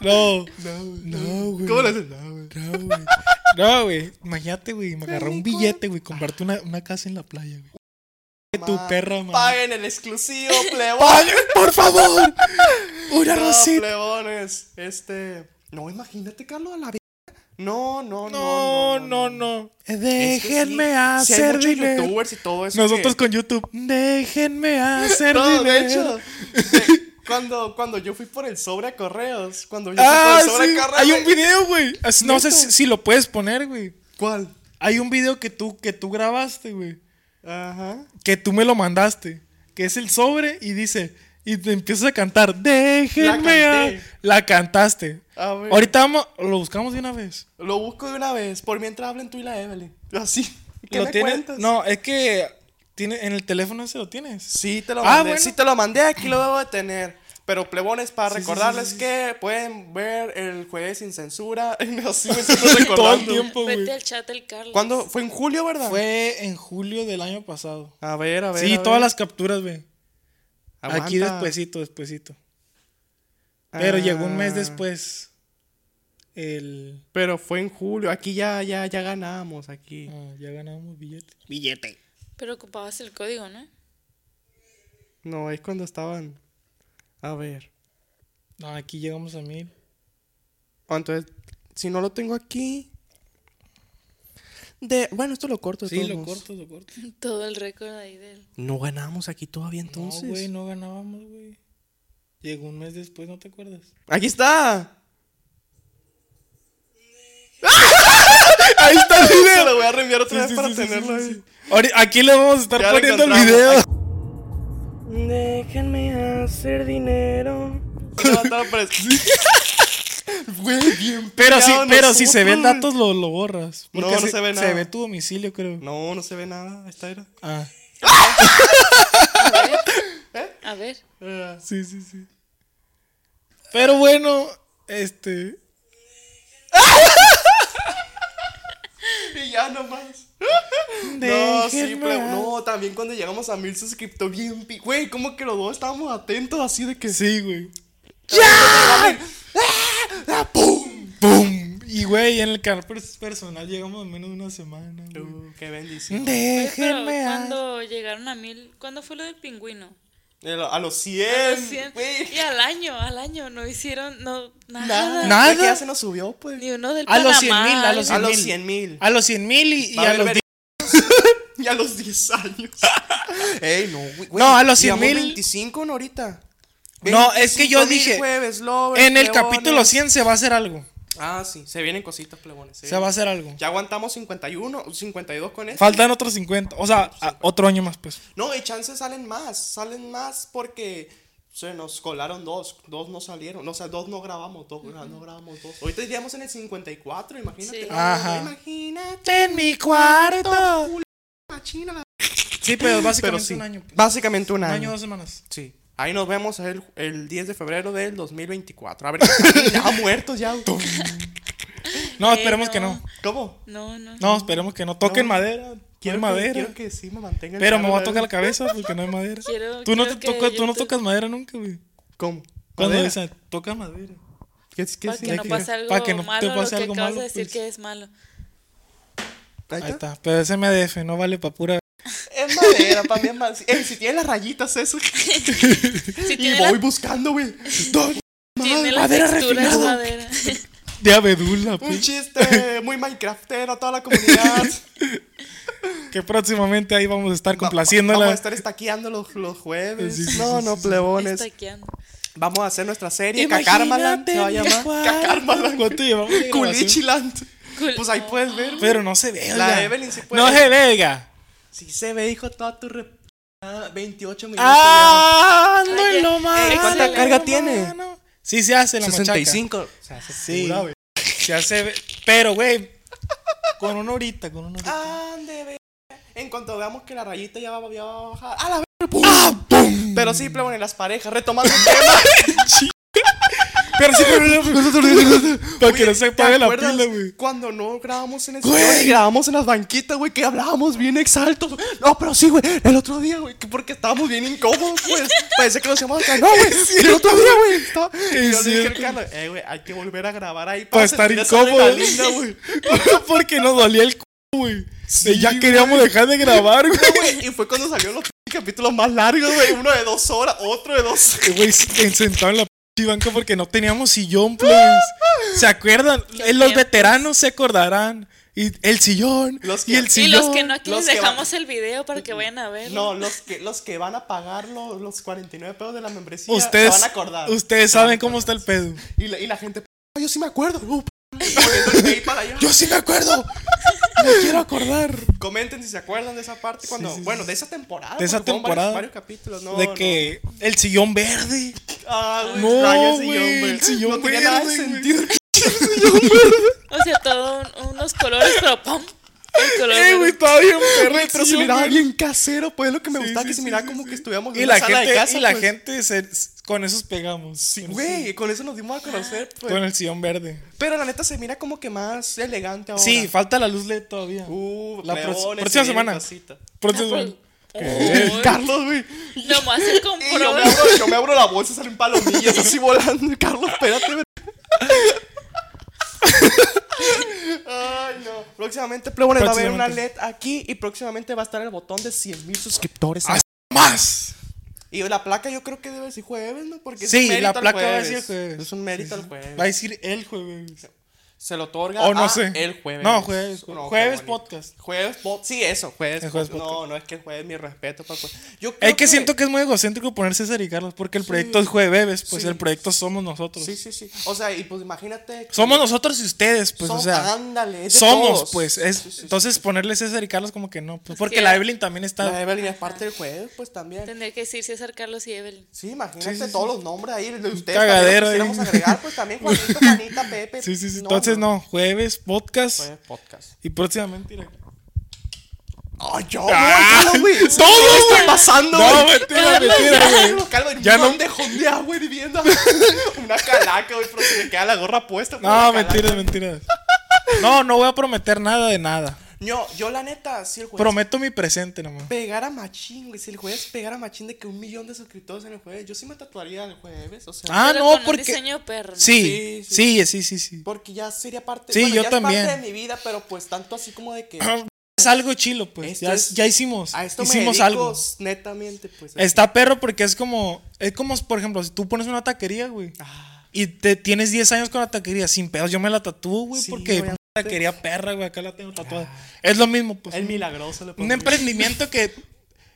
No, no, güey. ¿Cómo le haces? No, güey. No, güey. No, güey. Imagínate, güey. Me agarró un billete, güey. Comprarte una, una casa en la playa, güey. Tu perra, man. Paguen el exclusivo, plebón. ¡Paguen, por favor! Una No, rosita. plebones. Este. No, imagínate, Carlos, a la vida. No, no, No, no, no. Déjenme hacer dinero. youtubers y todo eso. Nosotros con YouTube. Déjenme hacer No, de dinero. hecho, cuando, cuando yo fui por el sobre a correos, cuando yo Ah, fui por el sobre sí. a correos. Hay un video, güey. No sé si lo puedes poner, güey. ¿Cuál? Hay un video que tú, que tú grabaste, güey. Ajá. Que tú me lo mandaste. Que es el sobre y dice. Y te empiezas a cantar. Déjenme. La a-". canté. La cantaste. A ver. Ahorita vamos, lo buscamos de una vez. Lo busco de una vez, por mientras hablen tú y la Evelyn. Así. ¿Qué ¿Lo me tienes? cuentas? No, es que tiene, en el teléfono ese lo tienes. Sí te lo Ah, mandé. bueno. Sí te lo mandé, aquí lo debo de tener. Pero plebones, para Sí, recordarles sí, sí, que pueden ver el jueves sin censura. Así me siento Todo el recordando. tiempo. Vete al chat del Carlos. ¿Cuándo? Fue en julio, ¿verdad? Fue en julio del año pasado. A ver, a ver. Sí, a todas ver. las capturas, güey. Aquí despuesito, despuesito. Pero llegó un mes Ah, después. El. Pero fue en julio. Aquí ya, ya, ya ganamos. Aquí. ah, ya ganamos billete. Billete. Pero ocupabas el código, ¿no? No, es cuando estaban. A ver. No, aquí llegamos a mil. Ah, Entonces, si no lo tengo aquí. De. Bueno, esto lo corto. de Sí, todos lo modos. corto, lo corto. Todo el récord ahí del. No ganamos aquí todavía entonces. No, güey, no ganábamos, güey. Llegó un mes después, ¿no te acuerdas? Aquí está. Ahí está el video. Lo voy a reenviar otra Sí, vez sí, para sí, tenerlo sí, ahí. Aquí le vamos a estar Ya poniendo el video. Déjenme hacer dinero. No, estaba pareciendo. Güey, bien Pero sí, pillado pero si se ven datos lo, lo borras. No, Porque no se ve nada. Se ve tu domicilio, creo. No, no se ve nada. Esta era. Ah, A ver. ¿Eh? A ver. Ah, sí, sí, sí. Pero bueno, este. Y ya nomás. No, sí, pero no, también cuando llegamos a mil suscriptores, bien, pi- güey, como que los dos estábamos atentos así de que. Sí, güey. ¡Ya! ¡Ah! ¡Pum! ¡Pum! Y güey, en el canal pers- personal llegamos en menos de una semana. güey. Uh, ¡Qué bendición! Oye, pero Déjenme a- cuando llegaron a mil, ¿cuándo fue lo del pingüino? A los 100. A los 100. güey. Y al año, al año, no hicieron no, nada. Nada. Ya se nos subió, pues. Ni uno del A los Panamá. 100 mil, a los A 100 los mil. 100 mil. A los 100 mil y, y a a los ver- 10. Y a los 10 años. Ey, no, güey. No, a los 100 llevamos mil. 25 no ahorita. No, es que yo 25,000 dije, Jueves, lovers, En el plebones. capítulo 100 se va a hacer algo. Ah, sí, se vienen cositas, plebones. Se va a hacer algo. Ya aguantamos 51, 52 con esto. Faltan otros 50. O sea, a- otro año más, pues. No, y chances salen más. Salen más porque se nos colaron dos. Dos no salieron. O sea, dos no grabamos. Dos no grabamos dos. Ahorita iríamos en el 54, imagínate. Sí. Ajá. Imagínate. En mi cuarto. Machina Sí, pero básicamente Pero sí, un año. pues. Básicamente un Un año. año, dos semanas. Sí. Ahí nos vemos el, el 10 de febrero del 2024. A ver, ya muertos ya. No, Eh, esperemos que no. ¿Cómo? No, no. No, esperemos que no. Toquen No. madera. Quiero que, madera. quiero que sí me mantenga el Pero me voy a tocar la cabeza porque no hay madera. Quiero- tú no, quiero te tú no tocas madera nunca, güey. ¿Cómo? Cuando esa, toca madera. ¿Qué, es- qué Para sí? que no que- pase algo para que no te pase lo que algo acabas malo, de decir pues. que es malo. Ahí Ahí está. Pero es MDF, no vale para pura. Es madera, para mí es más. Ey, si tiene las rayitas eso. Si y voy la, buscando, güey. Tiene la madera textura es refinada. madera. De abedula, Un pues. chiste muy Minecraftero a toda la comunidad. Que próximamente ahí vamos a estar complaciéndola. Vamos a estar estaqueando los, los jueves. Sí, sí, no, sí, no, sí, plebones. Estaqueando. Vamos a hacer nuestra serie. Cacarmaland se va a llamar. mi Cacarmaland. ¿Cuánto llevamos de? Culichiland. Pues ahí puedes ver. Pero no se ve, La. Evelyn sí puede. No se vega. Sí se ve, hijo, toda tu ah, 28 minutos. Ah, ando Oye, en lo malo. Ey, ¿cuánta carga tiene? malo. Sí se hace la ya. machaca. 65. O sea, se Sí. pura, güey. Se hace. Pero, güey. Con una horita, con una horita. Ande, ve. En cuanto veamos que la rayita ya va, ya va a bajar. ¡A la verga! ¡Pum! Pero sí, plebones, las parejas. Retomando el tema. Pero sí, pero Para que no se ¿te apague la pila, güey. Cuando no grabamos en el Güey. grabamos en las banquitas, güey, que hablábamos bien exaltos. No, pero sí, güey, el otro día, güey, que porque estábamos bien incómodos, pues. Parece que nos llamamos acá. No, güey, el otro día, güey. estaba- Y yo le dije al. Carlos, eh, güey, hay que volver a grabar ahí Para estar incómodos. güey. Porque nos dolía el c, güey. Sí, ya güey. queríamos dejar de grabar, güey. No, güey, Y fue cuando salieron los capítulos más largos, güey. Uno de dos horas, otro de dos. Que, Güey, sentado en la p banca porque no teníamos sillón, pues. ¿Se acuerdan? Qué Eh, Los tiempos. veteranos se acordarán. Y el sillón. Los y el Y sillón. los que no, aquí los les dejamos el video para que vayan a ver. No, los que, los que van a pagar los, los 49 pesos de la membresía Ustedes, se van a acordar. ustedes saben cómo está el pedo. Y la, y la gente, "Ah, yo sí me acuerdo. Uh. Yo sí me acuerdo. Me quiero acordar. Comenten si se acuerdan de esa parte cuando, sí, sí, bueno, de esa temporada. De esa temporada. Varios, varios capítulos, no. de no. que el sillón verde. Ah, güey, No, güey, sillón, el sillón no tenía nada de verde, güey. sentido. O sea, todo un- unos colores, pero ¡pum! El color Eh, verde. güey, estaba bien perro. Güey, el pero se sillón miraba verde. bien casero, pues es lo que me Sí, gustaba, sí, que se miraba sí, como sí. que estuviéramos Y en la sala gente, de casa, y la pues. gente se, con esos pegamos. Sí, Con güey, con eso nos dimos a conocer, pues. Con el sillón verde. Pero la neta se mira como que más elegante ahora. Sí, falta la luz LED todavía. Uh, La pro- próxima semana. Próxima Ah, semana. pues, Uy, Carlos, güey. Nomás se Y yo compró. me, abro, yo me abro la bolsa, salen palomillas así volando. Carlos, espérate. Ay, no. Próximamente, plebones, va a haber una. LED aquí y próximamente va a estar el botón de 100 mil suscriptores. Ah, ¡Más! Y la placa yo creo que debe decir jueves, ¿no? Porque es Sí, un mérito la al placa va a jueves. decir jueves. Es un mérito al jueves. Va a decir el jueves. Se lo otorga O no a sé. el jueves. No, jueves. No, jueves podcast. Jueves podcast. Sí, eso, jueves, El jueves podcast. No, no es que el jueves mi respeto para Yo Es que siento que es muy egocéntrico poner César y Carlos, porque el proyecto es jueves, pues Sí. el proyecto somos nosotros. Sí, sí, sí. O sea, y pues imagínate. que Somos nosotros y ustedes, pues, o sea. ándale, es de somos, todos. pues. es- Sí, sí, sí. entonces ponerle César y Carlos como que no, pues, porque que- la Evelyn también está. La Evelyn es parte del jueves, pues también. Tendría que decir César Carlos y Evelyn. Sí, imagínate Sí, sí, todos los nombres ahí de ustedes. cagadero también, ahí. agregar, pues también Juanito, Juanita, Pepe. Sí, sí, sí. entonces no, jueves, podcast. Jueves podcast. Y próximamente. mira. Ay, yo, Ah, güey, güey. todo, ¿Qué está güey. pasando, No, güey? mentira, mentira, güey. Calma, Ya no- no. dejón de agua viviendo. Una calaca, güey, pero se me queda la gorra puesta. No, mentiras, mentiras. No, no voy a prometer nada de nada. No, yo la neta, si el jueves Prometo mi presente nomás. pegara machín, güey. Si el jueves pegara machín de que un millón de suscriptores en el jueves, yo sí me tatuaría el jueves, o sea. Ah, Pero no, con un porque. diseño perro. ¿no? Sí, Sí, sí, sí, sí, sí. Porque ya sería parte. Sí, bueno, yo ya también. Es parte de mi vida, pero pues tanto así como de que. Es algo chilo, pues. Ya, es- ya hicimos. A esto me hicimos dedico algo. netamente, pues. Está perro porque es como. Es como, por ejemplo, si tú pones una taquería, güey. Ah, Y te tienes 10 años con la taquería, sin pedos, yo me la tatúo, güey, Sí, porque obviamente. taquería perra, güey, acá la tengo tatuada. Es lo mismo, pues. el milagroso le Un emprendimiento que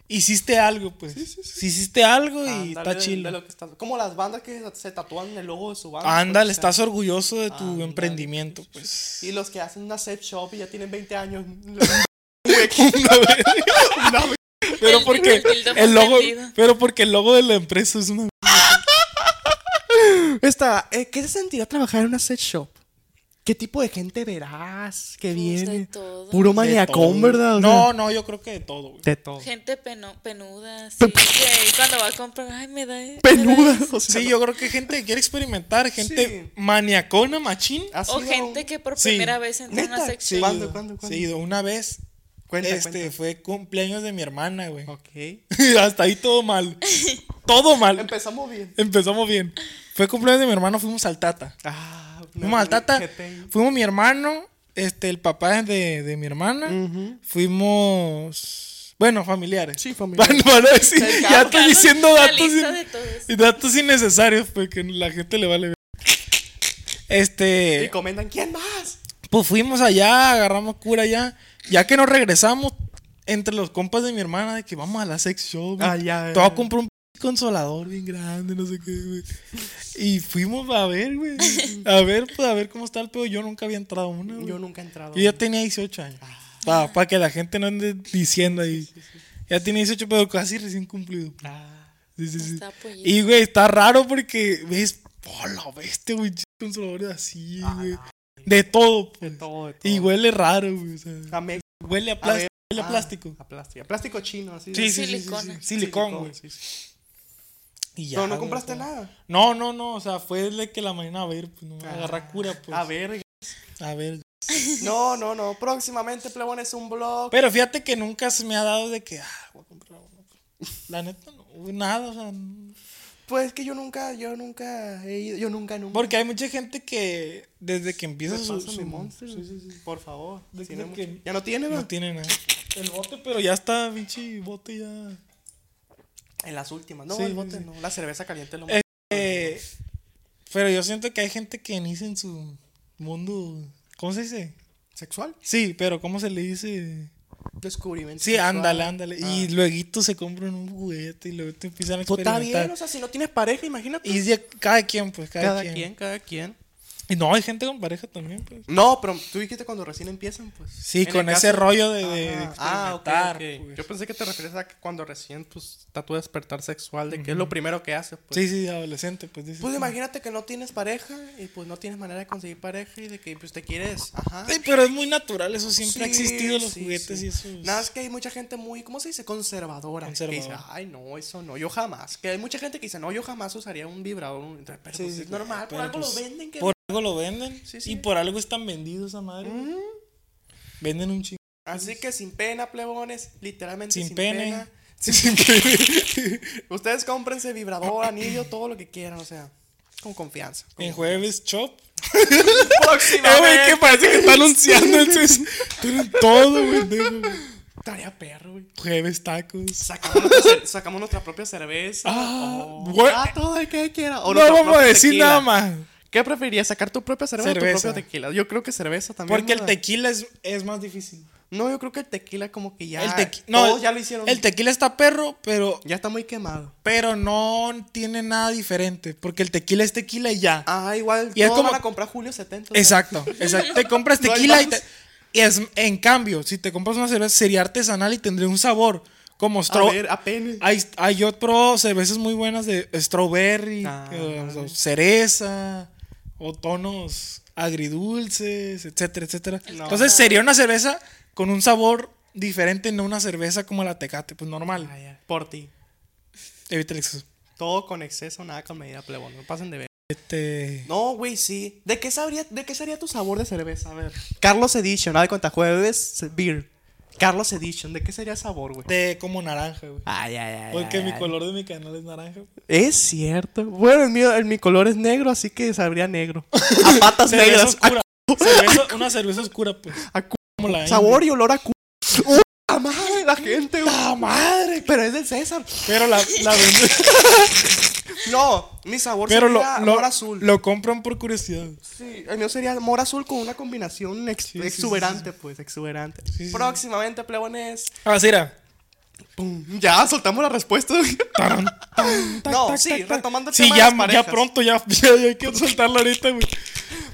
hiciste algo, pues. Si hiciste algo y Ándale, está está- Como las bandas que se tatúan el logo de su banda. Ándale, pues, sea, estás orgulloso de tu ándale, emprendimiento, sí, sí, pues. sí. Y los que hacen una set shop y ya tienen 20 años. Pero porque el logo, pero porque el logo de la empresa es una Esta, eh, ¿Qué se sentirá trabajar en una set shop? ¿Qué tipo de gente verás que Pues, viene? de todo. Puro maniacón. ¿verdad? O No, sea, no, yo creo que de todo, güey. de todo. Gente peno- penuda, sí, que cuando va a comprar, ay, me da. me da Penuda. eso". O sea, Sí, yo creo que gente que quiere experimentar, gente Sí. maniacona, machín. ¿has O gente que por Sí. primera vez entra en una sección. ¿Cuándo, cuándo, cuándo? Sí, una vez. Cuenta, este cuenta. fue cumpleaños de mi hermana, güey. Ok. Hasta ahí todo mal. todo mal. Empezamos bien. Empezamos bien. Fue cumpleaños de mi hermano, fuimos al Tata. Ah, Fuimos al Tata. Fuimos mi hermano, este, el papá de, de mi hermana. Fuimos. Bueno, familiares. Sí, familiares. A decir, ya estoy diciendo datos, in- datos innecesarios, porque la gente le vale. ver. Y Este. comentan, ¿quién más? Pues fuimos allá, agarramos cura allá. Ya que nos regresamos, entre los compas de mi hermana, de que vamos a la sex show. Ah, ya, Te voy a ya. comprar un consolador bien grande, no sé qué, güey. Y fuimos a ver, güey. A ver, pues a ver cómo está el pedo. Yo nunca había entrado a una, güey. Yo nunca he entrado. Yo ya tenía 18 años. Para que la gente no ande diciendo ahí. Ya tenía 18, pero casi recién cumplido. Ah, Sí, sí, sí. Está pollito. Y, güey, está raro porque ves, oh, la bestia, güey, consoladores así, güey. De todo, de pues. todo, de todo. Y huele raro, güey. o sea, A me- huele a a plástico. ver, Huele a ah, plástico. A plástico. A plástico chino, así. Sí, sí, sí, sí, sí, Silicona. sí. Silicón, güey. Y Pero no compraste o sea. nada. No, no, no. O sea, fue de que la mañana a ver, pues no me agarra cura, pues. A ver. A ver. No, no, no. Próximamente, Plebones, un blog. Pero fíjate que nunca se me ha dado de que, ah, voy a comprar uno. La neta, no, nada, o sea. no. Pues que yo nunca, yo nunca he ido. Yo nunca, nunca. Porque hay mucha gente que desde que empieza ¿Me su. su- mi monster? sí, sí, sí. Por favor. Que- Ya no tiene, No ¿verdad? tiene nada. El bote, pero ya está, pinche bote ya. En las últimas. No, Sí, el bote sí. no. La cerveza caliente lo Eh, Eh, pero yo siento que hay gente que inicia en su mundo. ¿Cómo se dice? ¿Sexual? Sí, pero ¿cómo se le dice? Descubrimiento. Sí, sexual. ándale, ándale. Ah. Y luego se compran un juguete y luego te empiezan a Pues está experimentar. bien, o sea, si no tienes pareja, imagínate. Y cada quien, pues, cada, cada quien. quien, cada quien. Y no, hay gente con pareja también, pues. No, pero tú dijiste cuando recién empiezan, pues. Sí, con ese caso- rollo de, de. Ah, ok, experimentar, pues. Yo pensé que te refieres a que cuando recién, pues, está tu despertar sexual, de que es lo primero que haces, pues. Sí, sí, adolescente, pues. dices Pues imagínate que no tienes pareja y pues no tienes manera de conseguir pareja y de que pues te quieres. Ajá. Sí, pero es muy natural, eso siempre ha existido, los sí, juguetes sí. y eso. Nada, es que hay mucha gente muy, ¿cómo se dice? Conservadora. Conservadora. Que dice, ay, no, eso no, yo jamás. Que hay mucha gente que dice, no, yo jamás usaría un vibrador. un- Pero Sí, pues sí, es normal, por algo pues, lo venden. Que Por algo lo venden Sí, sí. y por algo están vendidos esa madre. Venden un chingo. Así que sin pena, plebones, literalmente sin, Sin pene. pena. Sin pena. Ustedes cómprense vibrador, anillo, todo lo que quieran, o sea, con confianza. En jueves shop. Próximamente. Eh, güey, que parece que está anunciando entonces, tienen todo, güey. Tarea perro, güey. Jueves tacos. Sacamos nuestra, cer- sacamos nuestra propia cerveza. Ah, o- güey. ah, todo el que quiera. O No vamos a decir tequila. nada más. ¿Qué preferirías? ¿Sacar tu propia cerveza, o tu Cerveza. propio tequila? Yo creo que cerveza también. Porque el tequila es, es más difícil. No, yo creo que el tequila como que ya. el tequi- no, todos ya lo hicieron. El tequila está perro, pero, ya está muy quemado. pero no tiene nada diferente. Porque el tequila es tequila y ya. Ah, igual. Y es como- van a comprar Julio 70. o sea. Exacto, exacto. Te compras No tequila y, más. te- y es, en cambio, si te compras una cerveza, sería artesanal y tendría un sabor. Como A stro ver, apenas. hay, hay probado cervezas muy buenas de strawberry, Ah. eh, cereza, o tonos agridulces, etcétera, etcétera. No. Entonces sería una cerveza con un sabor diferente, no una cerveza como la Tecate, pues normal. Ah. Por ti. Evita el exceso. Todo con exceso, nada con medida, plebón. No pasen de ver. Este, No, güey, sí. ¿De qué, sabría, ¿De qué sería tu sabor de cerveza? A ver. Carlos Edition, nada de cuenta, jueves, beer. Carlos Edition, ¿de qué sería sabor, güey? de como naranja, güey. Ay, ay, ay. Porque ay, mi ay. color de mi canal es naranja. Es cierto. Bueno, el mío, el, mi color es negro, así que sabría negro. A patas negras. oscura. Cerveza- una cerveza oscura, pues. A Como la sabor y olor a cu. ¡Uh, madre! La gente, güey. ¡Ah, madre! Pero es del César. Pero la, la No, mi sabor Pero lo, sería lo, amor azul. lo compran por curiosidad. Sí, el mío sería amor azul con una combinación ex- Sí, sí, exuberante, pues, exuberante. Próximamente, plebones. Ah, era. Pum, Ya, soltamos la respuesta. Taran, tan, tac, No, tac, sí, tac, retomando el Sí, tema de ya, ya pronto, ya, ya, hay que soltarlo ahorita, güey.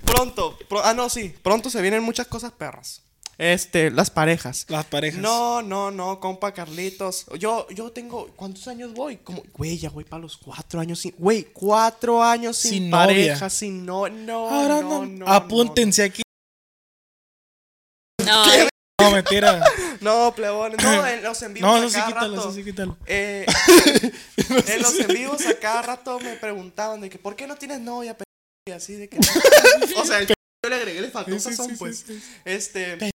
Pronto, pro- ah, no, sí, pronto se vienen muchas cosas perras. Este, las parejas. Las parejas. No, no, no, compa Carlitos. Yo, yo tengo, ¿cuántos años voy? Como, güey, ya voy para los cuatro años sin, güey, cuatro años sin, Sin pareja, novia. sin no, no, Ahora no, no, no, apúntense aquí. No, No, mentira. No, no, plebones, no, en los en vivos No, a eso sí cada quítalo, rato. sí quítalo. Eh, en los en vivos a cada rato me preguntaban de que, ¿por qué no tienes novia? pe-?" Y así de que, o sea, yo le agregué, le faltó Sí, sí, sazón, sí, pues. sí, sí. Este,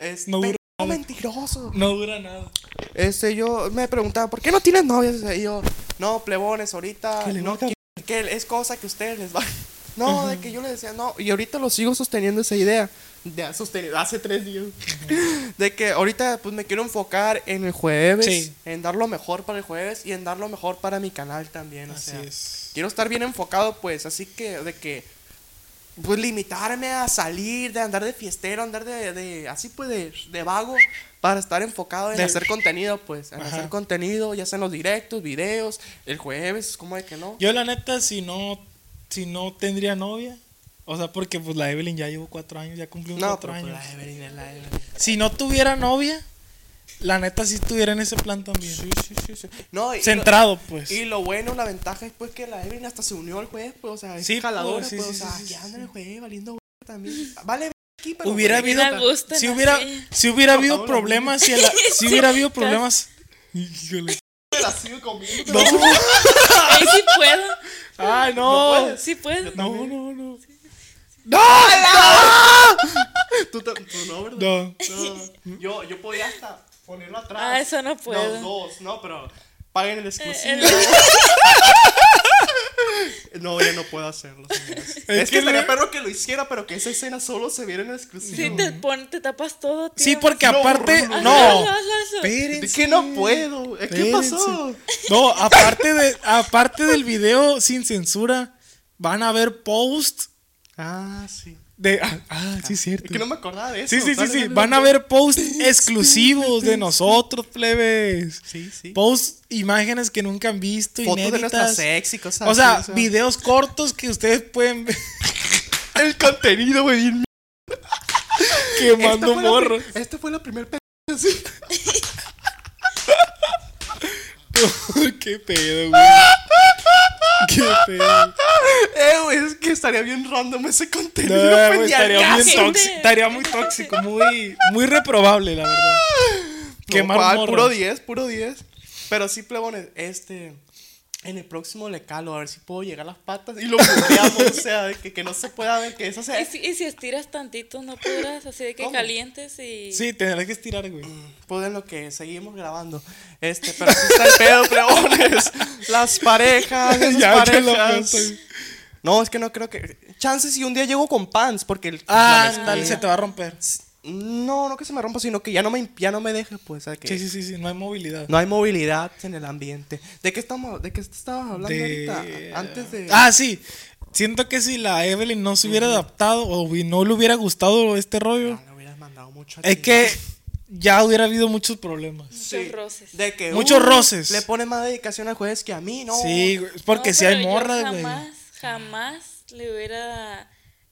este, No dura nada. mentiroso. No dura nada. Este, yo me preguntaba, ¿por qué no tienes novia? Y yo, no, plebones, ahorita Que no quiero, que es cosa que ustedes les va. No, de que yo le decía, no, y ahorita lo sigo sosteniendo esa idea. De sostenido, hace tres días. De que ahorita pues me quiero enfocar en el jueves, Sí. en dar lo mejor para el jueves y en dar lo mejor para mi canal también. O Así sea, es. quiero estar bien enfocado, pues, así que de que pues limitarme a salir, de andar de fiestero, andar de, de así pues de, de vago para estar enfocado en De- hacer contenido, pues, en Ajá. hacer contenido, ya sea en los directos, videos, el jueves, como de que no. Yo, la neta, si no, si no tendría novia, o sea, porque pues la Evelyn ya llevo cuatro años, ya cumplió No, cuatro pero pues, años. la Evelyn la Evelyn. Si no tuviera novia, la neta sí estuviera en ese plan también. Sí, sí, sí, sí. No, y, Centrado, pues. y lo bueno, la ventaja es pues que la Evelyn hasta se unió al jueves, pues, o sea, es Sí, jaladora, pues, sí, pues, sí, o sea, sí, que sí, anda el jueves valiendo güey, también. Vale, aquí, pero hubiera habido me gustan si hubiera así. si hubiera habido problemas si, la- si hubiera habido problemas Híjole. me la sigo comiendo. No. Ahí sí puedo. Ay, No no. puedes. Sí puedo. No, no, no. Tú, ta- tú no, ¿verdad? No. No, yo, yo podía hasta ponerlo atrás. Ah, eso no puedo. Los dos, no, pero paguen el exclusivo. el- No, ya no puedo hacerlo. señores. Es, Es que estaría le- perro que lo hiciera, pero que esa escena solo se viera en el exclusivo. Sí, te, pon, te tapas todo, tío. Sí, porque No, aparte no, no. Espérense. Es que no puedo. ¿Qué Espérense. pasó? No, aparte de aparte del video sin censura, van a ver post Ah, sí. De ah, ah, sí es Es cierto. que no me acordaba de eso. Sí, sí, sí, sí. Van a ver posts exclusivos de nosotros, plebes. Sí, sí. Posts, imágenes que nunca han visto, Fotos de nuestra inéditas. sexy, cosas O sea, así, videos cortos que ustedes pueden ver El contenido, güey. quemando Esta fue la morro. pri- Esta fue la primera así. Qué pedo, güey. Qué pedo. Eh, güey, es que estaría bien random ese contenido. No, güey, estaría, bien tóxico, estaría muy tóxico, muy, muy reprobable, la verdad. No, Quemar. Puro 10, puro 10. Pero sí, plebones, este. En el próximo le calo, a ver si puedo llegar a las patas y lo muteamos, o sea, de que, que no se pueda ver, que eso sea. ¿Y si, y si estiras tantito, no podrás, así de que ¿Cómo? calientes y... Sí, tendrás que estirar, güey. Pues en lo que seguimos grabando. Este, pero sí está el pedo, plebones. Las parejas, Ya, parejas. No, es que no creo que. Chances si un día llego con pants, porque el. Ah, dale, se te va a romper. No, no que se me rompa, sino que ya no me, ya no me deje, pues. que Sí, sí, sí, sí, no hay movilidad. No hay movilidad en el ambiente. ¿De qué estamos? ¿De qué estabas hablando De- ahorita? Antes de. Ah, sí. siento que si la Evelyn no se hubiera adaptado o no le hubiera gustado este rollo, Ah, le hubieras mandado mucho a es ti. que ya hubiera habido muchos problemas. Muchos roces. De que Muchos uh, roces. Le pones más dedicación al jueves que a mí, ¿no? Sí, güey, porque No, si hay morras, güey. Jamás, jamás le hubiera,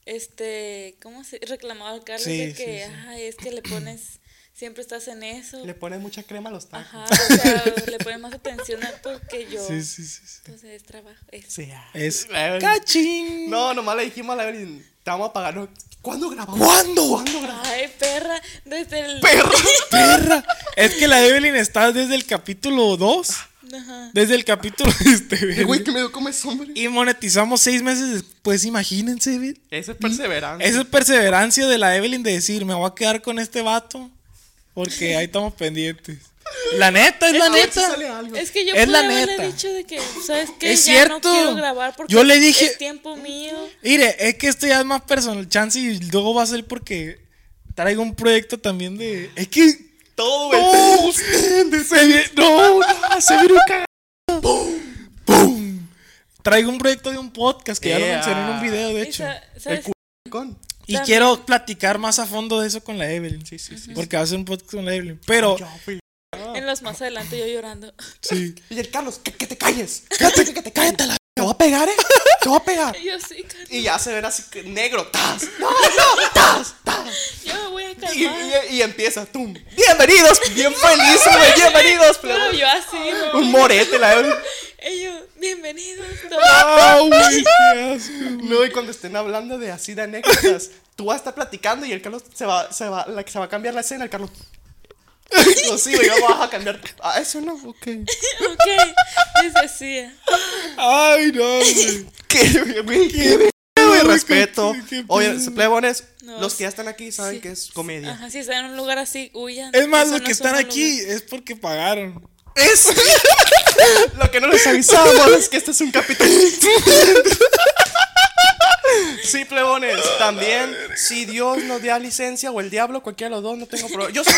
este, ¿cómo se? Reclamado al Carlos Sí, de sí, que, sí. ay, es que le pones, siempre estás en eso. Le pones mucha crema a los tacos. Ajá, o sea, le pones más atención a porque yo, Sí, sí, sí. sí. pues es trabajo. Es, Sí. Es cachín. No, nomás le dijimos a la Evelyn, te vamos a pagar. ¿no? ¿Cuándo grabamos? ¿Cuándo? ¿Cuándo grabamos? Ay, perra, desde el... Perra. Perra. Es que la Evelyn está desde el capítulo 2. Ajá. Desde el capítulo este, Güey, que me dio como es hombre. Y monetizamos seis meses después, imagínense, güey. Eso es perseverancia. Esa es perseverancia de la Evelyn de decir, me voy a quedar con este vato. Porque ahí estamos pendientes. La neta, es la neta. Es que yo Es pude la haberle neta. dicho de que, ¿sabes qué? Es ya cierto. no quiero grabar porque Yo le dije- es tiempo mío. Mire, es que esto ya es más personal. Chance y luego va a ser porque traigo un proyecto también de. Es que. Todo, güey. ¡No! se viene- no, no, se viene un cagado. ¡Pum! Traigo un proyecto de un podcast que ya lo Yeah. mencioné en un video, de hecho. Y También. quiero platicar más a fondo de eso con la Evelyn. Sí, sí, sí. Porque va a ser un podcast con la Evelyn. Pero, En los más adelante yo llorando. sí. Y el Carlos, que, que te calles. Cállate, que, que te calles. Te voy a pegar, ¿eh? Te voy a pegar. Y yo sí, Carlos, Y ya se ven así que negro. ¡Tas! ¡No, no! ¡Tas! ¡Tas! yo me voy a Y, calmar. y- y empieza, tum. Bienvenidos, bien feliz, güey. Bienvenidos, Pero yo así, ¿no? Un morete, la. Ellos, bienvenidos. ¡Ah, güey! No, y cuando estén hablando de así de anécdotas, tú vas a estar platicando y el Carlos se va, se va, la, se va a cambiar la escena, el Carlos. No, sí, güey, vas a cambiar. Ah, eso no, ok. ok, les decía. ¡Ay, no, güey! ¿Qué, güey? ¿Qué, güey? Respeto. qué- qué Oye, plebones, No, los que ya están aquí saben Sí. que es comedia. Ajá, si están en un lugar así, huyan. Es más, Eso los no que están aquí lugar. es porque pagaron. Es lo que no les avisamos es que este es un capítulo. Sí, plebones, también si Dios nos da licencia o el diablo, cualquiera de los dos, no tengo problema. Yo soy,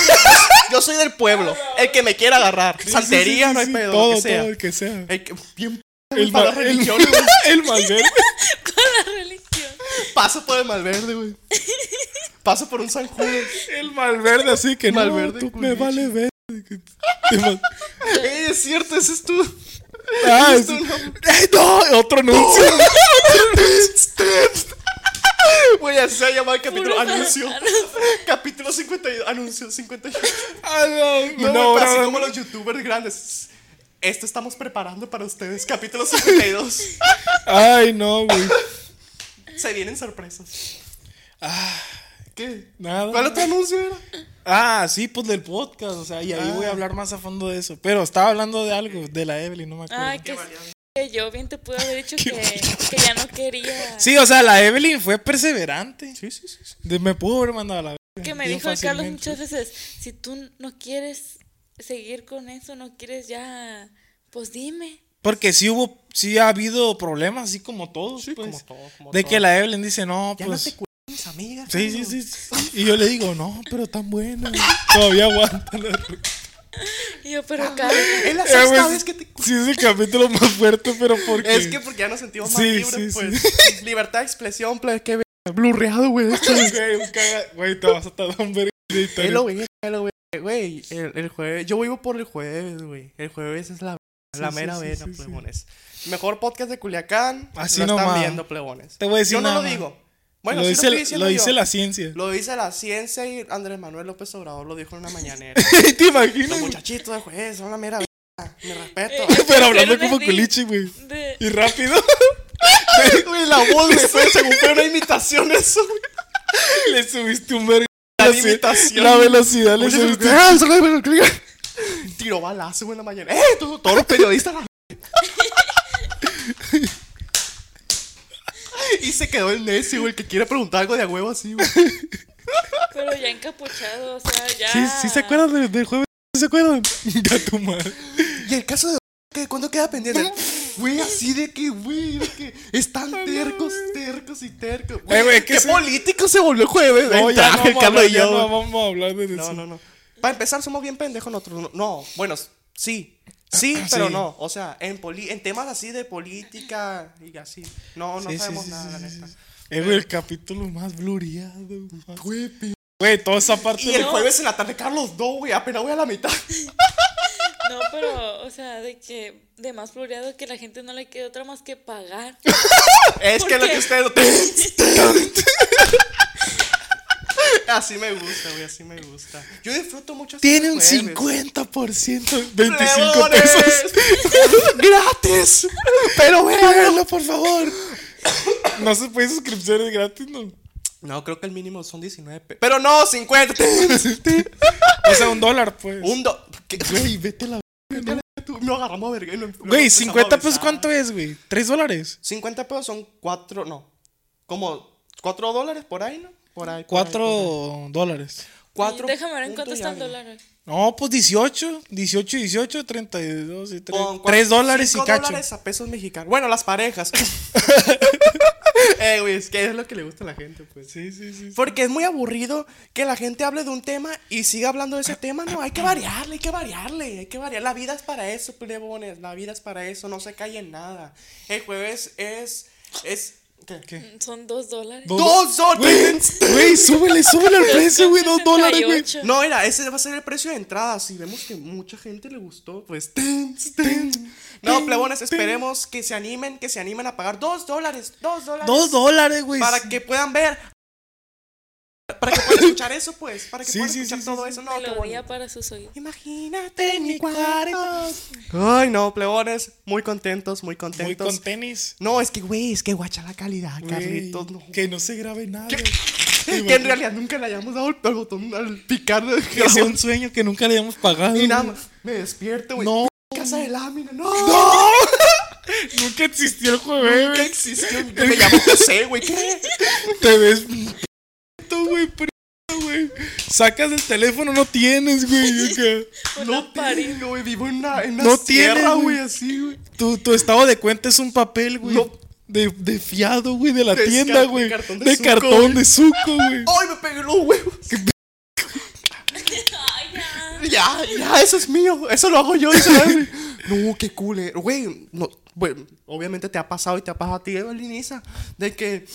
yo soy del pueblo, el que me quiera agarrar. Santería, Sí, sí, no hay pedo, Todo, lo que sea. todo, el que sea. El que, bien El, para ma- la el, religión, güey. el malverde. Con la religión. Paso por el Malverde, güey. Paso por un San Judas. El malverde, así que Malverde no, tú me culichi. vale ver. que te va- Ey, es cierto, ese es tú. Ah, Es no, otro anuncio. Güey, así se va a llamar el capítulo. Anuncio. Capítulo 52. Anuncio 51. Ah, no, así como los youtubers grandes. Esto estamos preparando para ustedes. Capítulo 52. Ay, no, güey. Se vienen sorpresas. ¿Qué? Nada. ¿Cuál otro anuncio era? Ah, sí, pues del podcast, o sea, y ahí voy a hablar más a fondo de eso. Pero estaba hablando de algo, de la Evelyn, no me acuerdo. Ay, que, que yo bien te pude haber dicho que, que ya no quería. Sí, o sea, la Evelyn fue perseverante. Sí, sí, sí. sí. De- me pudo haber mandado a la Que me dijo el Carlos muchas veces, si tú no quieres seguir con eso, no quieres ya, pues dime. Porque sí hubo, sí ha habido problemas, así como todos, pues. como todo, como de todo. que la Evelyn dice, no, Ya pues. no amigas. Sí, sí, sí, sí. Y yo le digo, no, pero tan buena. Todavía aguanta la Y yo, pero Carlos, Es la Eh, sexta güey, vez que te Sí, es el capítulo más fuerte, pero porque. Es que porque ya nos sentimos más Sí, libres, sí, pues. Libertad de expresión, pues, que blurreado, güey. Güey, te vas a tardar un editar Es lo lo güey. Güey, el, el jueves. Yo vivo por el jueves, güey. El jueves es la, la mera vena, sí, sí. plebones. Mejor podcast de Culiacán. Así lo están viendo, plebones. Te voy a decir Yo no nada lo digo. Bueno, lo sí dice, lo estoy lo dice yo. la ciencia. Lo dice la ciencia y Andrés Manuel López Obrador lo dijo en una mañanera. ¿Te imaginas? Los muchachitos de jueves son la mera vena. Mi respeto. Eh, Pero hablando Pero como de- culichi, güey. de- Y rápido. Güey, la voz, güey, fue según fue una imitación eso, güey. le subiste un verga. La velocidad- imitación. La velocidad le subiste. Tiro balazo, güey, en la mañana. ¡Eh! Todos, todos los periodistas. la- y se quedó el necio, güey, el que quiere preguntar algo de a huevo así, güey. pero ya encapuchado, o sea, ya. Sí, sí se acuerdan del, del jueves. ¿Sí se acuerdan? Ya tu madre. Y el caso de. ¿qué? ¿Cuándo queda pendiente? Güey, así de que, güey, de que están tercos, tercos y tercos. Eh, güey, ¿qué ¿Qué se- político se volvió jueves? No, El ya traje, no el vamos hablar, y ya yo, no güey. vamos a hablar de eso. No, no, no. Para empezar, somos bien pendejos nosotros. No, No, bueno, sí. Sí, pero Sí. no. O sea, en, poli en temas así de política y así. No, no Sí, sabemos sí, nada, sí, la neta. güey, el capítulo más bluriado. Güey, Güey, toda esa parte. Y el jueves en la tarde, Carlos, no, güey, apenas voy a la mitad. No, pero, o sea, de que de más floreado que la gente no le quede otra más que pagar. Es ¿Por que lo que ustedes Así me gusta, güey, así me gusta. Yo disfruto mucho Tiene un jueves. 50%, 25 ¡Plebones! pesos. ¡Gratis! Pero, güey. Págalo, por favor. No se puede suscripciones gratis, ¿no? No, creo que el mínimo son 19 pesos. Pero no, 50. O sea, un dólar, pues. Un. ¿Qué? Güey, vete a la... verga, tú, No agarramos verga. no- no Güey, empezamos 50 a pesos. ¿cuánto es, güey? ¿3 dólares? 50 pesos son 4, no. Como 4 dólares por ahí, ¿no? Por ahí. por. 4 dólares. Cuatro Déjame ver en cuánto y está el algo. dólar. No, pues 18. 18, 18, 32 y 3. Con 3 dólares y cacho. dólares a pesos mexicanos. Bueno, las parejas. eh, güey, es que es lo que le gusta a la gente, pues. Sí, sí, sí. Porque es muy aburrido que la gente hable de un tema y siga hablando de ese tema. No, hay que variarle, hay que variarle, hay que variar. La vida es para eso, plebones. La vida es para eso, no se calle en nada. El jueves es. es ¿Qué? ¿Qué? Son dos dólares. Do- ¡Dos dólares! Güey, súbele, súbele el precio, güey. 2 dólares, güey. 68. No, mira, ese va a ser el precio de entrada. Si vemos que mucha gente le gustó, pues. ten, ten. No, plebones, esperemos que se animen, que se animen a pagar dos dólares, dos dólares. 2 dólares, güey. Para que puedan ver. Para que puedan escuchar eso, pues. Para que Sí, puedan sí, escuchar sí, todo sí, eso. No, qué Melodía para sus oídos. Imagínate en mi cuarto. Ay, no, plebones. Muy contentos, muy contentos. Muy con tenis. No, es que, güey, es que guacha la calidad, Güey, Carlitos. No. Que no se grabe nada. Que en realidad nunca le hayamos dado el, botón al picar de Que sea un sueño que nunca le hayamos pagado. Y nada más, me despierto, güey. No. Casa de lámina, no. Nunca existió el Nunca jueves. existió. Me llamo José, güey. ¿Qué? Te ves güey, p***, güey. Sacas el teléfono, no tienes, güey. acá. No tengo, güey. Vivo en una, en una No sierra, tienes, güey, así, güey. Tu, tu estado de cuenta es un papel, güey. No. De, de fiado, güey, de la De tienda, güey. de cartón de De Zucco, cartón güey. de suco, güey. ¡Ay, me pegué los huevos! Ya. Ya, ya, eso es mío. Eso lo hago yo. Eso lo hago. No, qué cool. Güey, no, bueno, obviamente te ha pasado y te ha pasado a ti, Eveliniza, de que,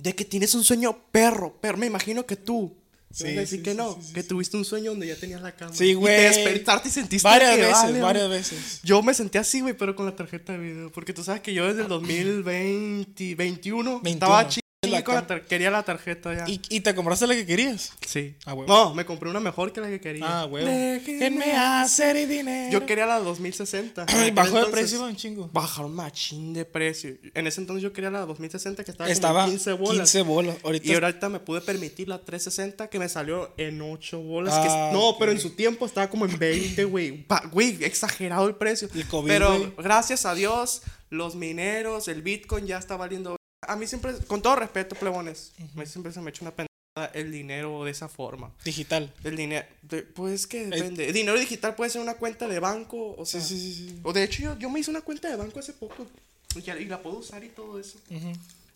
de que tienes un sueño perro. Pero me imagino que tú. Sí, decir sí, que sí, no, sí, que tuviste un sueño donde ya tenías la cama. Sí, Y güey. te despertaste y sentiste Varias que veces, vale, varias veces. Yo me sentí así, güey, pero con la tarjeta de video. Porque tú sabes que yo desde el 2020, 21, 21, estaba chido la quería la tarjeta ya. ¿Y, y te compraste la que querías? sí. Ah, huevo. No, me compré una mejor que la que quería. Ah. Déjenme hacer dinero. Yo quería la 2060. Ay, En bajó de precio un chingo. Bajaron machín de precio. En ese entonces yo quería la 2060 que estaba, Estaba como en 15 bolas. 15 bolas. Ahorita Y ahorita me pude permitir la 360 que me salió en 8 bolas. Ah, que- no, pero en su tiempo estaba como en 20, güey. Güey, exagerado el precio. El COVID, pero gracias a Dios, los mineros, el Bitcoin ya está valiendo. A mí siempre, con todo respeto, plebones, a mí siempre se me echa una pendejada el dinero de esa forma. digital. El dinero, de- pues que depende. El dinero digital puede ser una cuenta de banco, o Sí, sea. sí, sí, sí. O de hecho, yo, yo me hice una cuenta de banco hace poco. Y, y la puedo usar y todo eso.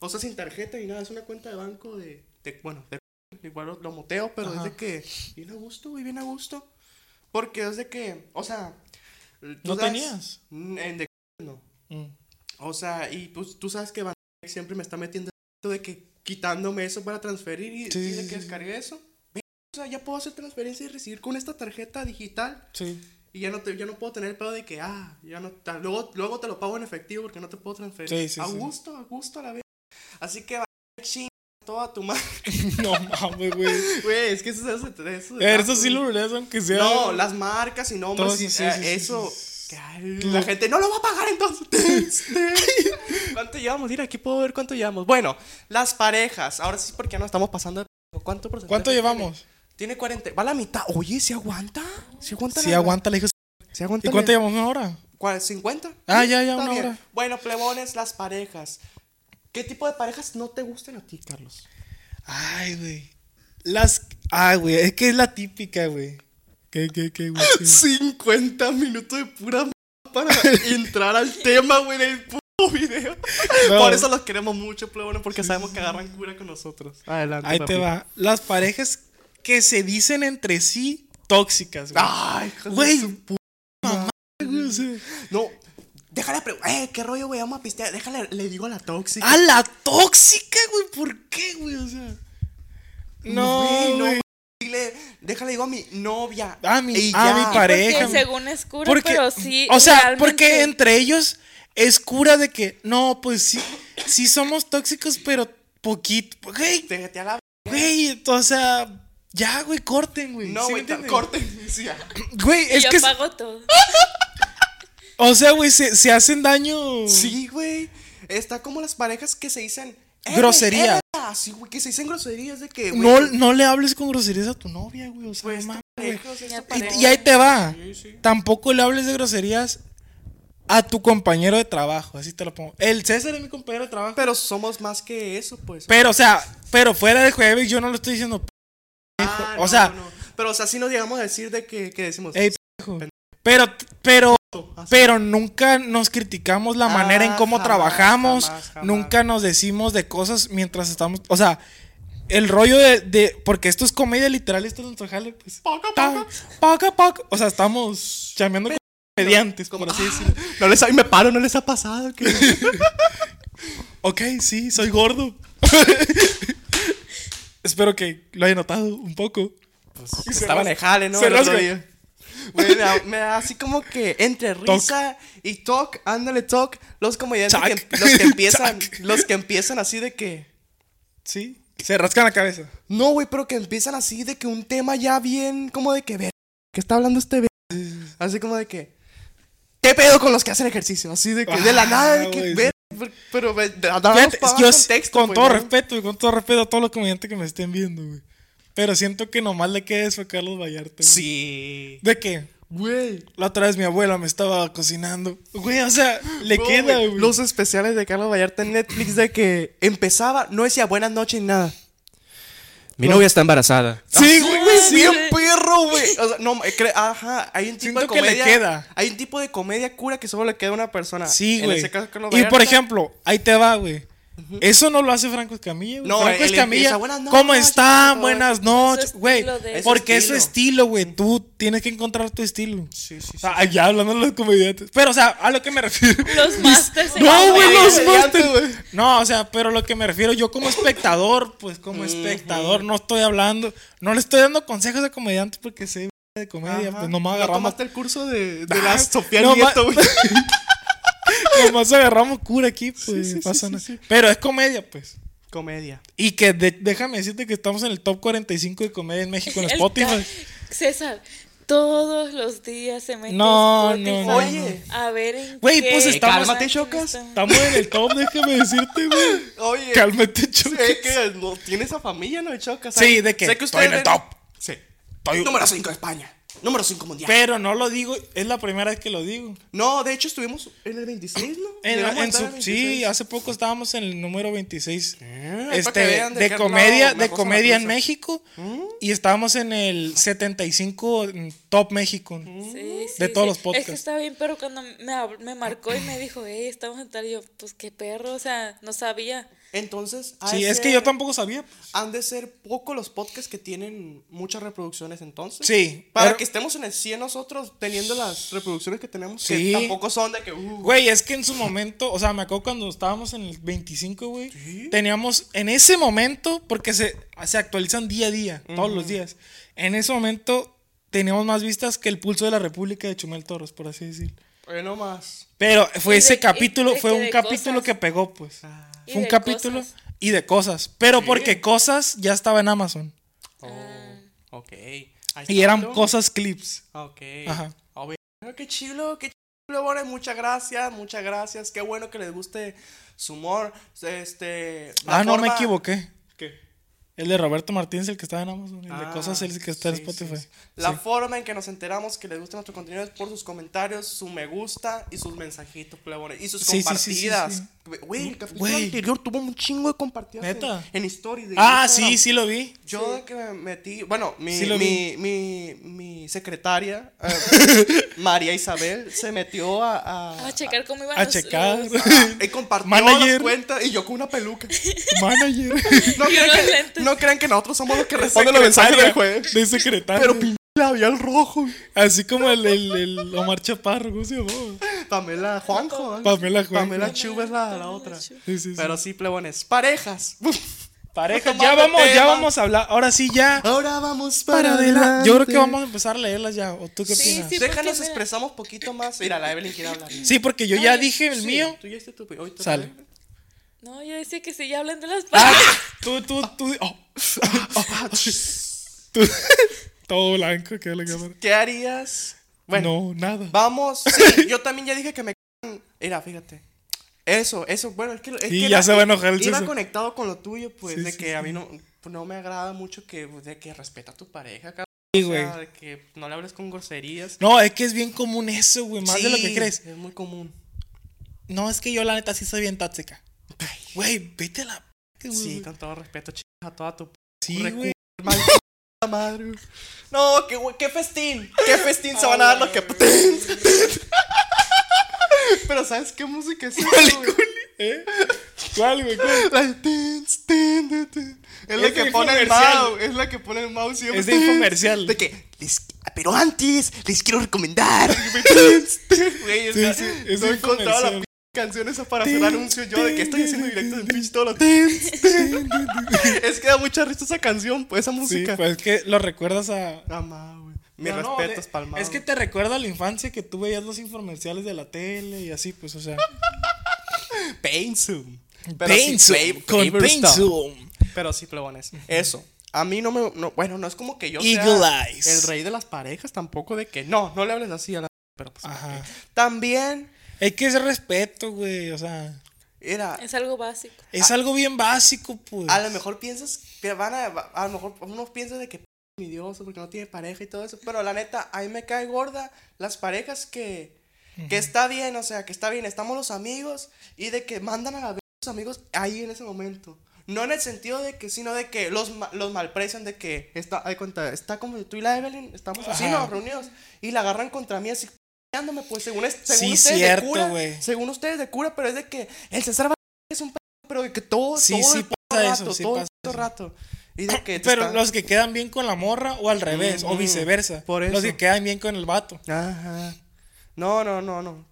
O sea, sin tarjeta ni nada. Es una cuenta de banco de. de- bueno, de, igual lo, lo moteo, pero Ajá. es de que. Bien a gusto, güey, bien a gusto. Porque es de que. O sea. ¿No sabes- tenías? En de. No. Mm. O sea, y pues tú sabes que Banco siempre me está metiendo de que quitándome eso para transferir y, Sí, y de sí, que descargué eso. O sea, ya puedo hacer transferencia y recibir con esta tarjeta digital. Sí. Y ya no, te, ya no puedo tener el pedo de que, ah, ya no, luego, luego te lo pago en efectivo porque no te puedo transferir. Sí, sí, a gusto, a gusto a la vez. Así que va, ching, toda tu madre. No mames, güey. Güey, es que eso, eso, eso, eso ver, eso sí lo verás, aunque sea. No, las marcas y nombres. Todo, y- eh, eso. La gente no lo va a pagar entonces. ¿Cuánto llevamos? Mira, aquí puedo ver cuánto llevamos. Bueno, las parejas. Ahora sí, porque no estamos pasando. de- ¿Cuánto porcentaje? ¿Cuánto llevamos? Tiene 40. Va a la mitad. Oye, ¿se aguanta? ¿Se aguanta? Sí, la- aguanta, le dije. ¿Se aguanta? ¿Y cuánto llevamos? ¿Una hora? ¿Cuál? ¿50? Ah, ya, ya, una bien. hora. Bueno, plebones, las parejas. ¿Qué tipo de parejas no te gustan a ti, Carlos? Ay, güey. Las. Ay, güey. Es que es la típica, güey. ¿Qué, qué, qué, güey? ¿Qué? 50 minutos de pura m para entrar al tema, güey, del puto video. No. Por eso los queremos mucho, plebones, porque sabemos que agarran cura con nosotros. Adelante. Ahí te va. Las parejas que se dicen entre sí tóxicas, güey. Ay, Güey, pu- güey, o sea. No, déjale preguntar, eh, qué rollo, güey, vamos a pistear. Déjale, le digo a la tóxica. ¡A la tóxica, güey! ¿Por qué, güey? O sea. No, Güey, no, güey. Dile, déjale, digo a mi novia. A mi- Y a mi pareja. Porque según es cura, Porque, pero sí. o sea, realmente- porque entre ellos es cura de que, no, pues sí, sí somos tóxicos, pero poquito. Güey, Déjate a la. güey, o sea, ya, güey, corten, güey. No, ¿sí güey, me corten. Sí, ya. Güey, Y es yo que, pago todo. o sea, güey, se, se hacen daño. Sí, güey. Está como las parejas que se dicen. "Eh, Grosería. Sí, güey, que se dicen groserías de que. güey, No, no le hables con groserías a tu novia, güey. O sea, Pues, no esta güey. Y, y ahí te va. Sí, sí. Tampoco le hables de groserías a tu compañero de trabajo. Así te lo pongo. El César es mi compañero de trabajo. Pero somos más que eso, pues. Pero, o sea, pero fuera de jueves yo no lo estoy diciendo. Ah, o no, sea- no. Pero, o sea, sí nos llegamos a decir de que, que decimos. Ey, pendejo. Pero, pero, así. Pero nunca nos criticamos la manera en Ah, cómo jamás, trabajamos. jamás, jamás. Nunca nos decimos de cosas mientras estamos. O sea, el rollo de. de- porque esto es comedia literal, esto es nuestro jale, pues. Poco a ta- poco. poco a poco. O sea, estamos chameando con comediantes, por así decirlo. No les, y me paro, no les ha pasado. Que... Ok, sí, soy gordo. Espero que lo haya notado un poco. se Estaba rasca. en jale, ¿no? Se día. Güey, me, da, me da así como que entre risa y talk, ándale talk, los comediantes que, los que empiezan, Chac. los que empiezan así de que, Sí, se rascan la cabeza. no, güey, pero que empiezan así de que un tema ya bien, como de que ver, ¿qué está hablando este ver? Así como de que, ¿qué pedo con los que hacen ejercicio? Así de que, de la Ah, nada, de que ver, pero Fíjate, pa' yo contexto, con pues, todo ¿no? respeto, con todo respeto a todos los comediantes que me estén viendo, güey. Pero siento que nomás le queda eso a Carlos Vallarta. güey. Sí. ¿De qué? Güey. La otra vez mi abuela me estaba cocinando. Güey, o sea, le No, queda, güey, güey. Los especiales de Carlos Vallarta en Netflix de que empezaba, no decía buenas noches ni nada. Mi No. novia está embarazada. Sí, güey, güey, sí. bien perro, güey. O sea, no, eh, cre- ajá, hay un tipo Siento de que le comedia. queda. Hay un tipo de comedia cura que solo le queda a una persona. Sí, En güey. ese caso, Carlos Y por ejemplo, ahí te va, güey. Eso no lo hace Franco Escamilla, güey. No, Franco Escamilla, empieza, "Buenas ¿cómo noches", están? todo Buenas noches, güey. estilo de- Es su Porque es su estilo. güey. Tú tienes que encontrar tu estilo. Sí, sí, sí. O sea, ya hablando de los comediantes. Pero, o sea, a lo que me refiero. Los masters No, güey, los masters. güey. No, o sea, pero lo que me refiero, yo como espectador, pues como espectador, no estoy hablando, no le estoy dando consejos de comediantes porque sé de comedia, Ajá. pues nomás ¿No agarramos, tomaste el curso de, de Ah, la Sofía no, Nieto, güey. nomás agarramos cura aquí, pues sí, sí, pasa sí, nada. sí. Pero es comedia, pues. Comedia. Y que de- déjame decirte que estamos en el top 45 de comedia en México en El Spotify. César, todos los días se mete No, Spotify no, no, Oye. a ver en Güey, pues estamos- Cálmate, Chocas. Estamos en el top, déjame decirte, güey. Oye. Cálmate, chocas. Sé que no, tiene esa familia, ¿no? Choca. Sí, ¿de qué? Sé que Estoy en el top. Sí. Estoy- Número 5 de España. Número 5 mundial. Pero no lo digo, es la primera vez que lo digo. No, de hecho estuvimos en el 26, ¿no? En, en su- sí, 26. hace poco estábamos en el número 26. Ah, este, de de comedia, de comedia en. México. Y estábamos en el 75 en Top México. Sí, sí, De todos sí. los podcasts. Es que está bien, pero cuando me, me marcó y me dijo, hey, estamos en tal, y yo, pues qué perro, o sea, no sabía. Entonces, Sí, de es que yo tampoco sabía. Han de ser poco los podcasts que tienen muchas reproducciones entonces. Sí, Para pero- que estemos en el 100 nosotros teniendo las reproducciones que tenemos. Sí. Que tampoco son de que. Uh, Güey, es que en su momento, o sea, me acuerdo cuando estábamos en el 25, güey. Teníamos, en ese momento, porque se, se actualizan día a día, todos los días. En ese momento teníamos más vistas que el pulso de la República de Chumel Torres, por así decir. Bueno, más. Pero fue ese de- capítulo, de fue que un de capítulo cosas. que pegó, pues. Y Fue un capítulo cosas. y de cosas. Pero porque cosas ya estaba en Amazon. Oh, ok. Y eran cosas clips. Ok. Ajá. A ver, qué chilo, qué chilo, Bore. Muchas gracias, muchas gracias. Qué bueno que les guste su humor. Este. ah, no me equivoqué. ¿Qué? El de Roberto Martínez, el que estaba en Amazon. El de Ah, cosas, el que está en sí, sí, Spotify. sí. La Sí. forma en que nos enteramos que les gusta nuestro contenido es por sus comentarios, su me gusta y sus mensajitos, plebones. Y sus Sí, sí, sí, sí, compartidas. sí. Güey, el capítulo anterior tuvo un chingo de compartidas. en- ¿Neta? En, stories. de Ah, Instagram. sí, sí lo vi. Yo de que me metí, bueno, mi, mi, mi, mi secretaria, eh, María Isabel, se metió a... a, A checar cómo iban A los- checar. los- a- y compartió Manager. las cuentas y yo con una peluca. Manager. No No crean que nosotros somos los que responden los mensajes del juez. De secretaria. Pero pinche labial rojo. Así como el, el, el Omar Chaparro, ¿cómo se llamaba? Pamela Juanjo. ¿eh? Pamela Juanjo. Pamela Chu es la, la otra. Sí, sí, sí. Pero sí, plebones. Parejas. Pareja, Tomando ya vamos, ya vamos a hablar. Ahora sí, ya. Ahora vamos Para adelante. Yo creo que vamos a empezar a leerlas ya. ¿O tú qué Sí, opinas? sí. Sí, Déjanos expresamos poquito más. Mira, la Evelyn quiere hablar. porque yo ya dije el Sí, mío. Tú ya hiciste tu. Sale. No, yo decía que sí, ya hablan de las Ah, parejas. tú, tú, tú. oh. Tú- Todo blanco, que la cámara. ¿Qué harías? Bueno, no, nada. vamos. Sí, yo también ya dije que me. Mira, fíjate. Eso, eso, bueno, es que. Es Sí, que ya iba- se va a enojar el Iba conectado con lo tuyo, pues, Sí, de sí, que sí. a mí no, pues, no me agrada mucho que, de que respeta a tu pareja, cabrón. Sí, O sea, de que no le hables con groserías. No, es que es bien común eso, güey. Más de lo que crees. Es muy común. No, es que yo la neta sí soy bien tóxica. Güey, vete a la. p- güey. Sí, con todo respeto, chicas, a toda tu Sí, güey. madre. No, qué, qué festín. Qué festín se van a dar los que. Pero ¿sabes qué música es esa, güey? ¿Eh? ¿Cuál, güey? ¿Cuál? La. Es la que pone el mouse. Es la que pone el mouse siempre. Es de infomercial. De que. les- pero antes les quiero recomendar. Güey, Sí, sí, es no la esa para hacer anuncios yo de que estoy haciendo tin, directo en Twitch todo lo. Tins, tin, tin. Es que da mucha risa esa canción, pues esa Sí, música. pues es que lo recuerdas a. Amá, güey. Mis No, no, respetos, de- palmado. Es que te recuerda a la infancia que tú veías los infomerciales de la tele y así, pues, o sea. Paintsum, fav- con. Paintsum. Pero sí, plebones. Eso. A mí no me. no- bueno, no es como que yo Eagle sea eyes. el rey de las parejas, tampoco de que. No, no le hables así a la. Pero pues. Ajá. También. Es que es respeto, güey, o sea. Era. Es algo básico. Es algo bien básico, pues. A lo mejor piensas que van a. A lo mejor uno piensa de que. Mi Dios, porque no tiene pareja y todo eso. Pero la neta, a mí me cae gorda las parejas que. Que está bien, o sea, que está bien, estamos los amigos y de que mandan a la vez los amigos ahí en ese momento. No en el sentido de que, sino de que los, los malprecian, de que está, hay cuenta, está como tú y la Evelyn, estamos así, Ajá. ¿no? Reunidos, y la agarran contra mí así, pues según, es, según Sí, ustedes cierto, de cura, güey. según ustedes de cura, pero es de que el César es un p- pero de que todo, Sí, todo sí el pasa rato, eso, sí todo el pasa rato. Y de que te Pero está- los que quedan bien con la morra o al revés, o viceversa. por Los que quedan bien con el vato. Ajá. No, no, no, no.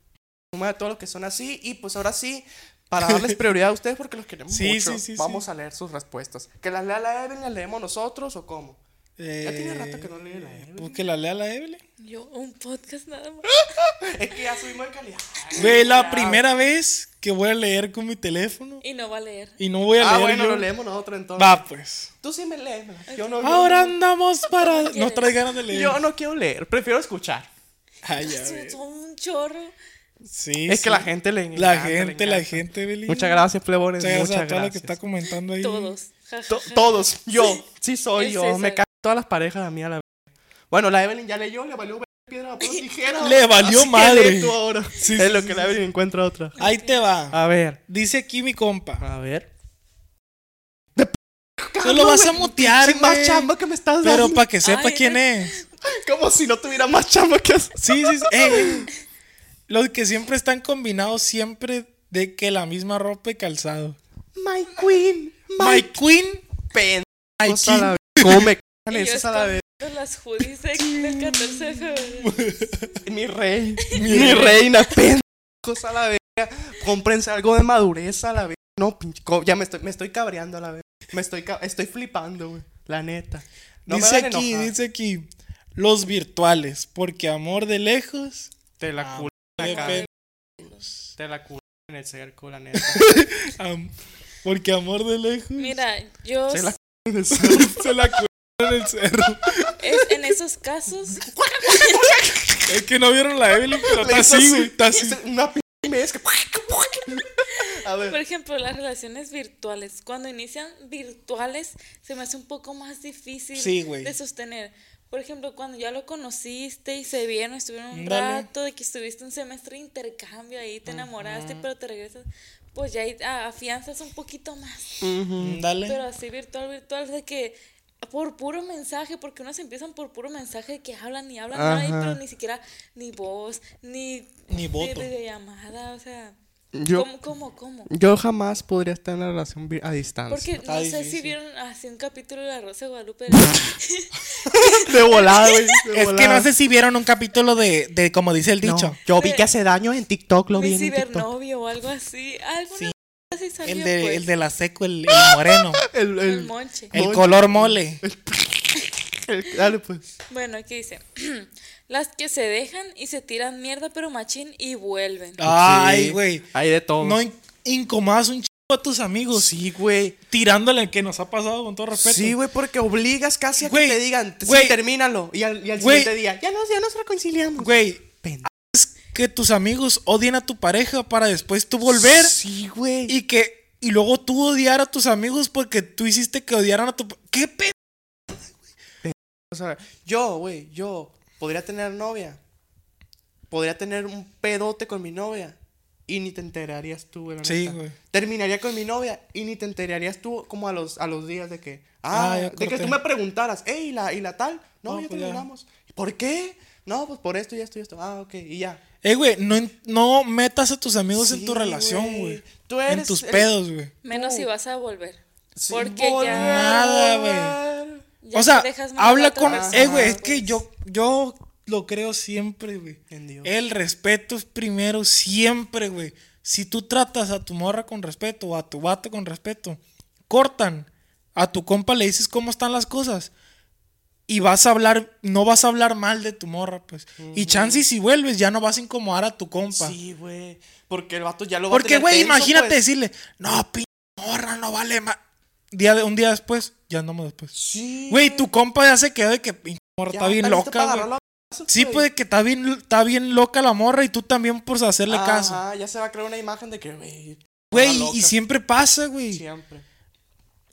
Suma de todos los que son así. Y pues ahora sí, para darles prioridad a ustedes porque los queremos Sí, mucho, sí, sí, vamos a leer sus respuestas. ¿Que las lea la Evelyn, las leemos nosotros o cómo? Ya tiene Eh, rato que no lee la Evelyn. Pues que la lea la Evelyn. Yo, un podcast nada más. Es que ya subimos de calidad. Güey, la Ya. primera vez que voy a leer con mi teléfono Y no va a leer. y no voy a Ah, leer bueno, yo. lo leemos nosotros entonces. Va, pues. Tú sí me lees. Yo no, yo Ahora no- andamos para. No traes ganas de leer. Yo no quiero leer, prefiero escuchar. Ay, ya son un chorro. Sí, Es sí. que la gente le La le gente, la gente, Evelyn. Muchas gracias, plebones. Muchas gracias Muchas a toda la que está comentando ahí. Todos. To- todos. Yo. Sí soy El yo. César. Me todas las parejas a mí a la vez. Bueno, la Evelyn ya leyó, le valió piedra, papel, tijera. Le valió Así que madre. lee tú ahora. Sí, es sí, lo sí, que sí, la Evelyn encuentra otra. Ahí te va. A ver. Dice aquí mi compa. A ver. Tú lo vas a mutear, Sin más güey. chamba que me estás Pero dando. para que sepa Ay, quién es. Como si no tuviera más chamba que hacer. Sí, sí, sí. Ey. Los que siempre están combinados siempre de que la misma ropa y calzado. My queen. My Queen. pen. My Cosa a la King. vez. ¿Cómo me esas a la vez? escondiendo las hoodies de- del 14 de febrero. Mi rey. Mi reina. Pen. Cosa a la vez. Cómprense algo de madurez a la vez. No, pinche. Ya me estoy, me estoy cabreando a la vez. Me estoy, estoy flipando, güey. La neta. No dice me aquí, enojar. dice aquí. Los virtuales. Porque amor de lejos. Te la culo en la cara. depende- Te la culo en el cerco, la neta. porque amor de lejos. Mira, yo Se la s- culo en el cerco. Se la en el cerro. es- en esos casos, Es que no vieron la Evelyn, pero está así, güey. Está así. Una p que. A por ver. ejemplo, las relaciones virtuales, cuando inician virtuales, se me hace un poco más difícil Sí, güey. de sostener. Por ejemplo, cuando ya lo conociste y se vieron, estuvieron un Ándale. rato, de que estuviste un semestre de intercambio ahí, te enamoraste, pero te regresas, pues ya ahí a- afianzas un poquito más. Mm, Dale. Pero así virtual, virtual, de que por puro mensaje, porque unos empiezan por puro mensaje de que hablan y hablan, Ajá. ay, pero ni siquiera ni voz, ni Ni voto. ni videollamada, o sea, Yo, ¿Cómo, cómo, cómo? yo jamás podría estar en una relación a distancia. Porque no sé si vieron así un capítulo de La Rosa de Guadalupe. De volada, güey. de Es que no sé si vieron un capítulo de, de como dice el No, dicho. yo vi que hace daño en TikTok, lo vi Mi en TikTok. cibernovio o algo así. Alguna Sí. Salió, El de, pues. el de la seco, el, el moreno. El, El el, monche. El color mole. el- dale, pues. Bueno, aquí dice. Las que se dejan y se tiran mierda pero machín y vuelven. Ay, Sí, güey. Hay de todo. No in- incomodas un chico a tus amigos. Sí, güey. Tirándole que nos ha pasado con todo respeto. Sí, güey, porque obligas casi a Güey, que te digan, sí, güey. termínalo. Y al, y al Güey. siguiente día, ya nos, ya nos reconciliamos. Güey, Pendejo. Que tus amigos odien a tu pareja para después tú volver Sí, güey. y que y luego tú odiar a tus amigos porque tú hiciste que odiaran a tu ¿Qué pe O sea, yo, güey, yo podría tener novia. Podría tener un pedote con mi novia. Y ni te enterarías tú, güey. Sí, güey. Terminaría con mi novia y ni te enterarías tú como a los, a los días de que. Ah, Ah, ya de que tú me preguntaras, hey, ¿y la, y la tal? No, No, ya pues ya. terminamos. ¿Por qué? No, pues por esto y esto y esto. Ah, ok, y ya. Eh, güey, no, en- no metas a tus amigos en tu relación, güey. Tú En eres tus el- pedos, güey. Menos No. si vas a volver. Sin Porque volver, ya. Nada, güey. o sea, te dejas mal habla con... Eh, güey, es que yo, yo lo creo siempre, güey. En Dios. El respeto es primero siempre, güey. Si tú tratas a tu morra con respeto o a tu vato con respeto, cortan. A tu compa le dices cómo están las cosas. Y vas a hablar, no vas a hablar mal de tu morra, pues. Y chance si vuelves, ya no vas a incomodar a tu compa. Sí, güey. Porque el vato ya lo va a Porque, güey, imagínate pues. decirle, no, pinche morra, no vale más. Día de, un día después, ya andamos después. Sí. Güey, tu compa ya se quedó de que pinche morra Ya está bien loca, Sí, puede que está bien, está bien loca la morra y tú también por hacerle caso. Ajá, ya se va a crear una imagen de que, güey. Güey, y siempre pasa, güey. Siempre.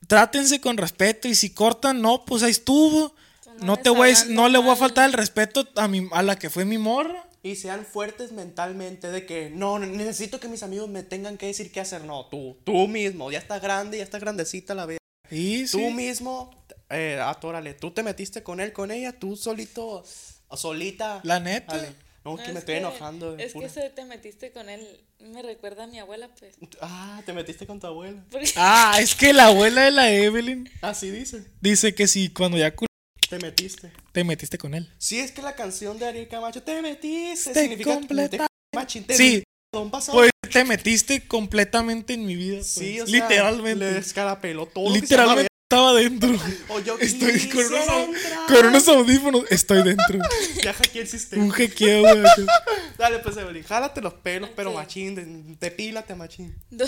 Trátense con respeto y si cortan, no, pues ahí estuvo. No te voy a, no le voy a faltar el respeto a mi, a la que fue mi morra. Y sean fuertes mentalmente de que no, necesito que mis amigos me tengan que decir qué hacer. No, tú, tú mismo. Ya está grande, ya está grandecita la vida. Y Tú sí. mismo, eh, atórale. Tú te metiste con él, con ella, tú solito, solita. La neta. Dale. No, que me es estoy enojando. Es que se te metiste con él. Me recuerda a mi abuela, pues. Ah, te metiste con tu abuela. Ah, es que la abuela de la Evelyn Así dice. dice que si cuando ya Te metiste. te metiste con él. Sí, es que la canción de Ariel Camacho, te metiste, Te significa completa- te machín, te Sí. Don pasado. Pues te metiste completamente en mi vida. pues. sí, o sea, literalmente. Le descarapeló todo. lo que se llama Literalmente estaba dentro. O yo Estoy con unos, con unos audífonos. Estoy dentro. Ya hackeé el sistema. Un jequeo, güey. Dale, pues, Evelyn, jálate los pelos, pero machín, de- depílate, machín. Do-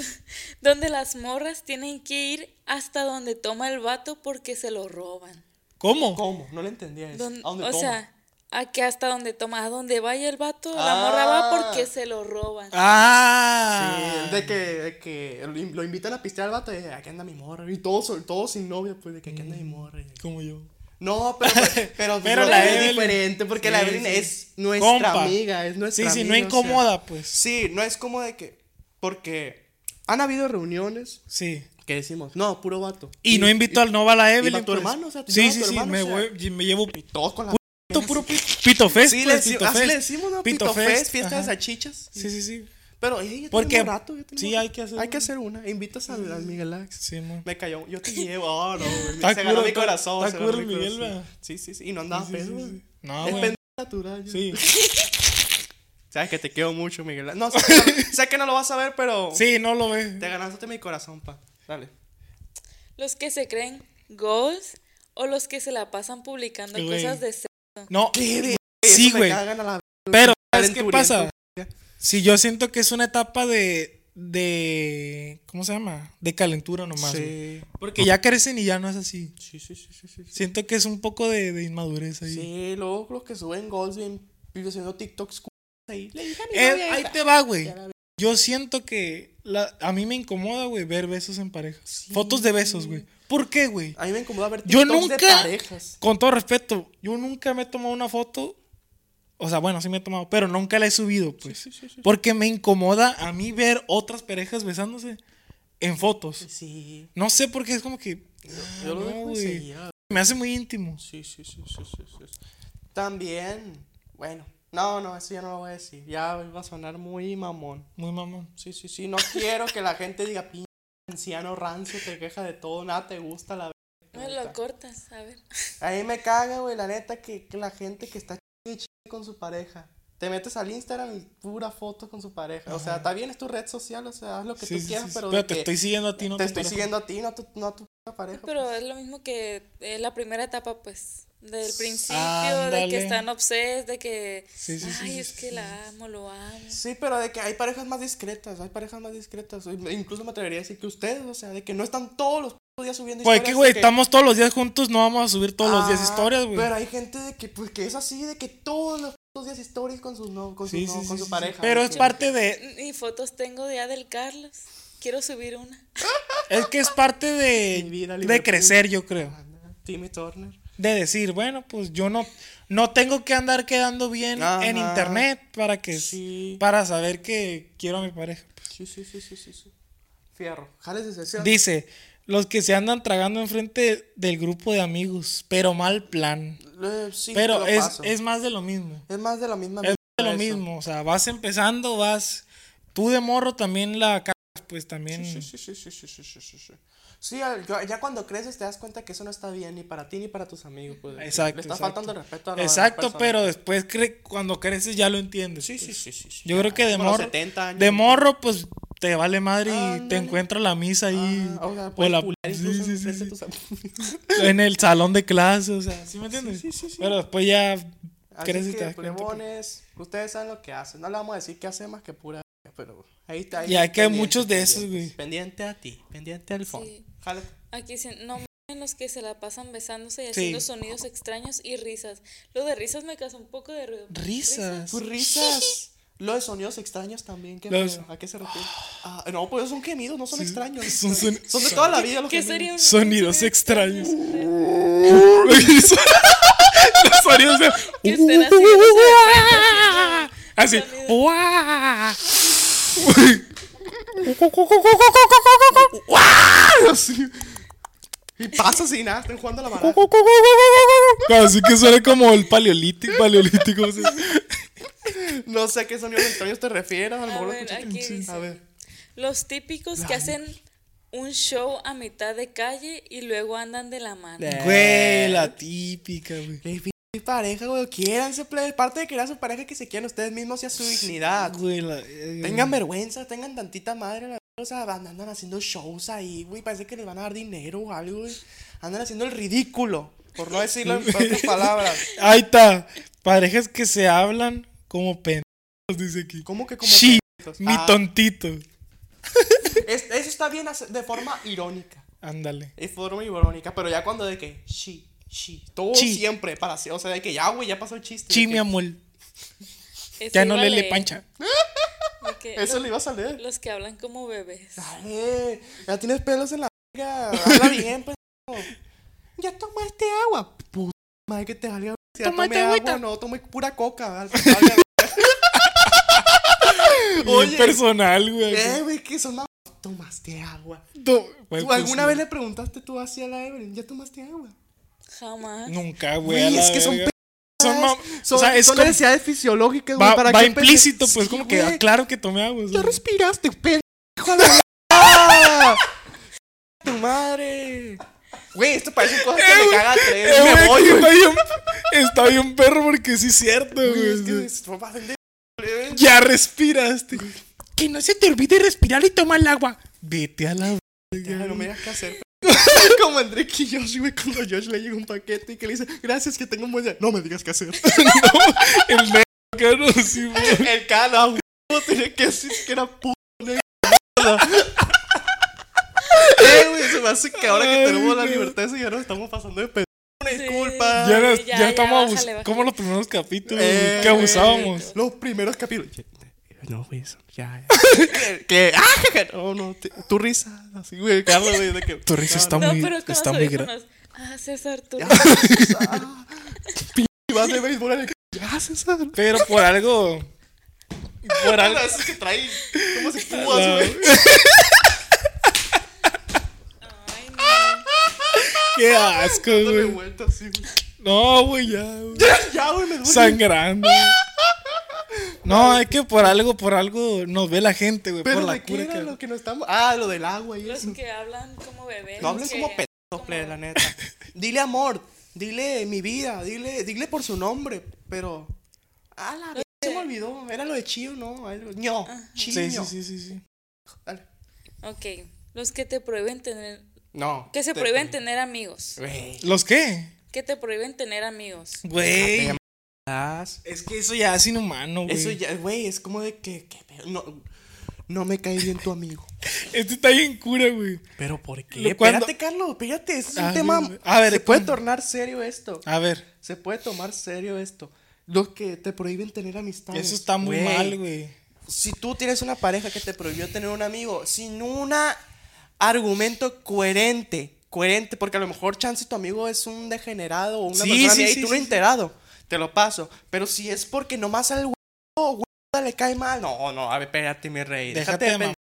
donde las morras tienen que ir hasta donde toma el vato porque se lo roban. ¿Cómo? ¿Cómo? No le entendía eso. Don- ¿A dónde o toma? sea, a que hasta donde toma, a donde vaya el vato, la Ah. morra va porque se lo roban. Ah. Sí, de que, de que lo invitan a pistear al vato y aquí anda mi morra. Y todos, todos sin novia, pues, de que aquí anda mi morra. y- Como yo. No, pero, pero, Pero lo la Evelyn- diferente porque Sí, la Evelyn sí. es nuestra Compa. amiga, es Sí, nuestra sí, amiga. no o sea, incomoda, pues. sí, no es como de que, porque han habido reuniones Sí. Que decimos, no, puro vato. Y no invito al Nova a la Evelyn. va tu pues. hermano, o sea, sí, sí, sí. me, voy- y me llevo Y todos con la... pito, puro pito. Pito Fest, Sí, pues, le, Pito así Fest. le decimos, ¿no? Pito Pito, Fest, Fest, fiesta de salchichas. Sí, sí, sí. Pero, ya Porque- tenemos rato, ya sí, hay que hacer Hay que hacer una. Invitas al, al Miguel Ax. Sí, mo. Me cayó, yo te llevo, oh, no, güey. Se ganó mi corazón. está mi Miguel. Sí, sí, sí. Y no andaba Sí, pedo, sí, sí. No, es pendejo natural. Sí. Sabes que te quiero mucho, Miguel. No, sé que no, sé que no lo vas a ver, pero Sí, no lo ve. te ganaste mi corazón, pa. Dale. Los que se creen goals o los que se la pasan publicando Güey. cosas de sexo. No. ¿Qué de- Sí, güey. Pero, ¿sabes qué pasa? Si yo siento que es una etapa de. de ¿Cómo se llama? De calentura nomás. güey. Sí. Porque ya crecen y ya no es así. Sí, sí, sí, sí, sí. sí. Siento que es un poco de, de inmadurez ahí. Sí, luego los que suben goals bien vivo haciendo TikToks ahí. Le dije a mi Eh, novia ahí esta. te va, güey. Yo siento que la- a mí me incomoda, güey, ver besos en parejas. Sí. Fotos de besos, güey. ¿Por qué, güey? A mí me incomoda ver Yo TikToks de nunca, parejas. con todo respeto, yo nunca me he tomado una foto. O sea, bueno, sí me he tomado, pero nunca la he subido, pues. sí, sí, sí. Porque me incomoda a mí ver otras parejas besándose en fotos. Sí. No sé por qué es como que. Yo lo no, dejo güey. Me hace muy íntimo. Sí, sí, sí, sí, sí, sí. También, bueno, No, no, eso ya no lo voy a decir. Ya va a sonar muy mamón. Muy mamón. Sí, sí, sí. No quiero que la gente diga, pinche anciano rancio, te queja de todo, nada te gusta la Me lo cortas, a ver. A mí me caga, güey, la neta, que, que la gente que está chingue con su pareja. Te metes al Instagram y pura foto con su pareja. O sea, está bien, es tu red social, o sea, haz lo que Sí, tú sí, quieras, sí, pero. pero de te estoy siguiendo a ti, no Te tu estoy pareja. siguiendo a ti, no a tu, no a tu pareja. Pero es lo mismo que eh, la primera etapa, pues, del principio, de que están obses, de que, Sí, sí, sí, ay, sí, es sí, que sí. la amo, lo amo. Sí, pero de que hay parejas más discretas, hay parejas más discretas. Incluso me atrevería a decir que ustedes, o sea, de que no están todos los días subiendo Pues historias. que, güey, estamos todos los días juntos, no vamos a subir todos los días Ah, historias, güey. Pero hay gente de que, pues, que es así, de que todos los días historias con sus no, con, Sí, no- sí, con su sí, pareja. Pero de es que- parte de. Y fotos tengo de Adel Carlos. Quiero subir una. Es que es parte Mi de. vida, De crecer, yo creo. Timmy Turner. De decir, bueno, pues yo no. No tengo que andar quedando bien Ajá. en internet para que. Sí. Para saber que quiero a mi pareja. Sí, sí, sí, sí, sí, sí. Fierro. Jales de sesión. Dice. Los que se andan tragando enfrente del grupo de amigos, pero mal plan. Eh, sí, pero es, es más de lo mismo. Es más de la misma Es de lo eso. mismo, o sea, vas empezando, vas. Tú de morro también la pues también. Sí, sí, sí, sí, sí, sí, sí, sí, sí. Ya cuando creces te das cuenta que eso no está bien ni para ti ni para tus amigos. Pues, que Exacto. Le está exacto. faltando respeto a la Exacto, persona. pero después cre- cuando creces ya lo entiendes. Sí, sí, sí, sí. sí. Yo creo que de morro. 70 años. De morro, pues te vale madre y te encuentras la misa ahí. Ah, o sea, o la, sí, sí, sí. En el salón de clase, o sea, ¿sí me entiendes? sí, sí, sí. Pero después ya Así creces y que, te das cuenta. que- plebones, ustedes saben lo que hacen. No le vamos a decir qué hace más que pura. Pero ahí está. ahí Y hay que hay muchos de esos, pendiente. güey. Pendiente a ti, pendiente al fondo. Jálate. Aquí dicen, no mames los que se la pasan besándose y Sí. haciendo sonidos extraños y risas. Lo de risas me causa un poco de ruido. Risas. Tus risas. Lo de sonidos extraños también, ¿qué Los- pedo? ¿A qué se refiere? Ah, no, pues son gemidos, no son Sí, extraños. son- Son, son- de toda la vida los ¿Qué gemidos. sería un Sonidos sonido extraños. Los sonidos de- así, sé, Así. Así. Y pasa sin nada, están jugando a la baraja. Así que suena como el paleolítico. No sé a qué sonidos extraños te refieres, lo mejor ver, dice. A ver. Los típicos que hacen un show a mitad de calle y luego andan de la mano. Güey, la típica, güey. Mi pareja, güey, quiéranse, plebe. Parte de querer a su pareja que se quieran ustedes mismos y a su dignidad. Güey, la- eh, Tengan vergüenza, tengan tantita madre, la o sea, andan haciendo shows ahí, güey, parece que les van a dar dinero o algo, güey. Andan haciendo el ridículo, por no decirlo en otras palabras. Ahí está. Parejas que se hablan como pendejos, dice aquí. ¿Cómo que como Sí, pendejos? mi Ah, tontito. es- eso está bien de forma irónica. Ándale. De forma irónica, pero ya cuando de que, sí, sí, todo siempre para sí, o sea, de que ya, güey, ya pasó el chiste. que- mi amor. Eso Ya no iba le le pancha. Eso los, le ibas a leer. los que hablan como bebés. Dale, ya tienes pelos en la verga, habla bien, pues. Ya tomaste agua. Puta madre que te valga. Si ya tomé agua, agüita. no, tomé pura coca. Oye. personal, güey. Eh, güey, que son más. Tomaste agua. Güey, ¿Tú pues, alguna vez le preguntaste tú así a la Evelyn? ¿Ya tomaste agua? Jamás. Nunca, güey. Güey, es que son verga. Son, Son, o sea, es son como- necesidades fisiológicas, güey. va, ¿para va qué implícito, pues, Sí, como que, güey. ah, claro que tomé agua. o sea. Ya respiraste, pendejo. a la verga. ¡Tu madre! Güey, esto parece cosas que me caga tres. Eh, me güey, voy, que güey. está, bien, está bien perro porque sí es cierto, Güey, güey. es que güey. Ya respiraste. Que no se te olvide respirar y tomar el agua. Vete a la Ya, no me digas qué hacer. Como Enrique y Josh, güey, cuando Josh le llega un paquete y que le dice, gracias, que tengo un buen día. No me digas qué hacer. El negro, caro, sí, güey. El cara, güey, tenía que decir que era puto negro. eh, güey, se me hace que ahora que tenemos la no. libertad, eso ya nos estamos pasando de pedo. Una Sí. disculpa. Ya, nos- ya, ya ya, estamos bájale, bájale. como los primeros capítulos Eh, que abusábamos. Los primeros capítulos. No, güey, ya. ya. que, ah, no, no, te- tu risa, así, güey, Carlos, güey, de que. Tu risa no, está No, muy, pero está muy grande. Ah, César, tú. Ya, ah, pinche vas de béisbol en el Ya, César. Pero por algo. Por algo. Esos que trae púas, La- güey. Ay, no. Qué asco, güey. No, güey, ya. güey. Ya, ya, güey, me duele. Sangrando. No, es que por algo, por algo nos ve la gente, güey. Pero Por la ¿de qué cura era que. lo que nos estamos... Ah, lo del agua y Los eso. que hablan como bebés. No hablen que- como pendejos, plebe, la neta. Dile amor, dile mi vida, dile, dile por su nombre, pero... Ah, la vez se me olvidó, era lo de chío, ¿no? Ño, chío. Sí, sí, sí, sí, sí. Dale. Ok. Los que te prohíben tener. No. Que se te- prohíben tener amigos. Güey. ¿Los qué? Que te prohíben tener amigos. Güey. Es que eso ya es inhumano, güey. Eso ya, güey, es como de que, que- no, no me cae bien tu amigo. Este está bien cura, güey. Pero ¿por qué? Espérate, Carlos, espérate, es un A tema... a ver, se puede ¿cómo? tornar serio esto. A ver, Se puede tomar serio esto. Los que te prohíben tener amistades. eso está muy Güey, mal, güey. Si tú tienes una pareja que te prohibió tener un amigo sin un argumento coherente, coherente, porque a lo mejor chance tu amigo es un degenerado o una Sí, persona sí, y sí, tú no enterado, te lo paso. Pero si es porque nomás al güey le cae mal, no, no, a ver, espérate, mi rey. Déjate Déjate de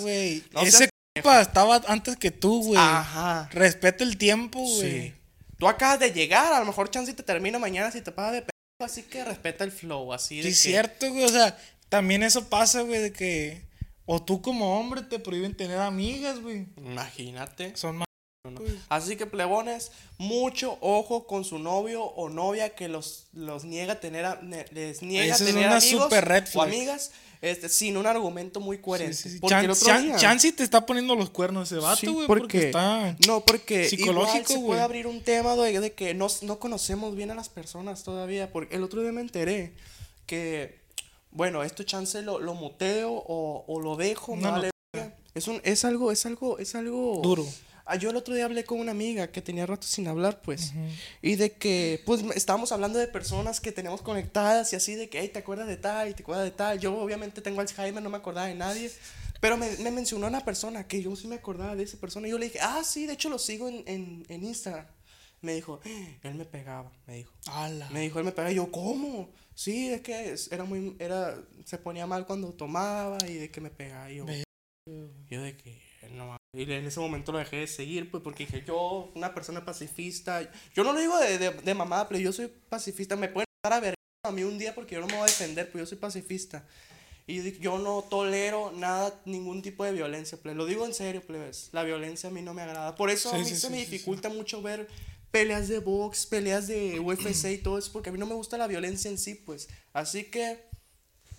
güey. No Ese compa estaba antes que tú, güey. Ajá. Respeta el tiempo, güey. Sí. Tú acabas de llegar, a lo mejor chance te termina mañana si te pagas de pendejo, así que respeta el flow, así de Sí, es que- cierto, güey. O sea, también eso pasa, güey, de que. O tú como hombre te prohíben tener amigas, güey. Imagínate. Son más. ¿No? Así que plebones, mucho ojo con su novio o novia que los, los niega tener a- les niega Esa es tener una amigos o amigas este, sin un argumento muy coherente. Sí, sí, sí. Porque Chan- el otro Chan- día- Chansey te está poniendo los cuernos ese vato, güey. porque, está. No, porque psicológico, igual se puede abrir un tema de, de que no, no conocemos bien a las personas todavía. Porque el otro día me enteré que, bueno, esto chance lo, lo muteo o, o lo dejo. No, no. es, un, es algo, es algo, es algo... Duro. Ah, yo el otro día hablé con una amiga que tenía rato sin hablar, pues. Y de que, pues, estábamos hablando de personas que tenemos conectadas y así de que, hey, ¿te acuerdas de tal? y ¿Te acuerdas de tal? Yo obviamente tengo Alzheimer, no me acordaba de nadie. Pero me, me mencionó una persona que yo sí me acordaba de esa persona. Y yo le dije, ah, sí, de hecho lo sigo en, en, en Instagram. Me dijo, él me pegaba, me dijo. Me dijo, él me pegaba. Y yo, ¿cómo? Sí, es que era muy, era, se ponía mal cuando tomaba y de que me pegaba. Y yo, yo de que, no. Y en ese momento lo dejé de seguir, pues, porque dije, yo, una persona pacifista, yo no lo digo de, de, de mamada, pero yo soy pacifista. Me pueden dar a ver a mí un día porque yo no me voy a defender, pues yo soy pacifista. Y yo no tolero nada, ningún tipo de violencia, plebe. Lo digo en serio, plebes. La violencia a mí no me agrada. Por eso a mí sí, se sí, me dificulta mucho ver peleas de box, peleas de UFC y todo eso, porque a mí no me gusta la violencia en sí, pues. Así que...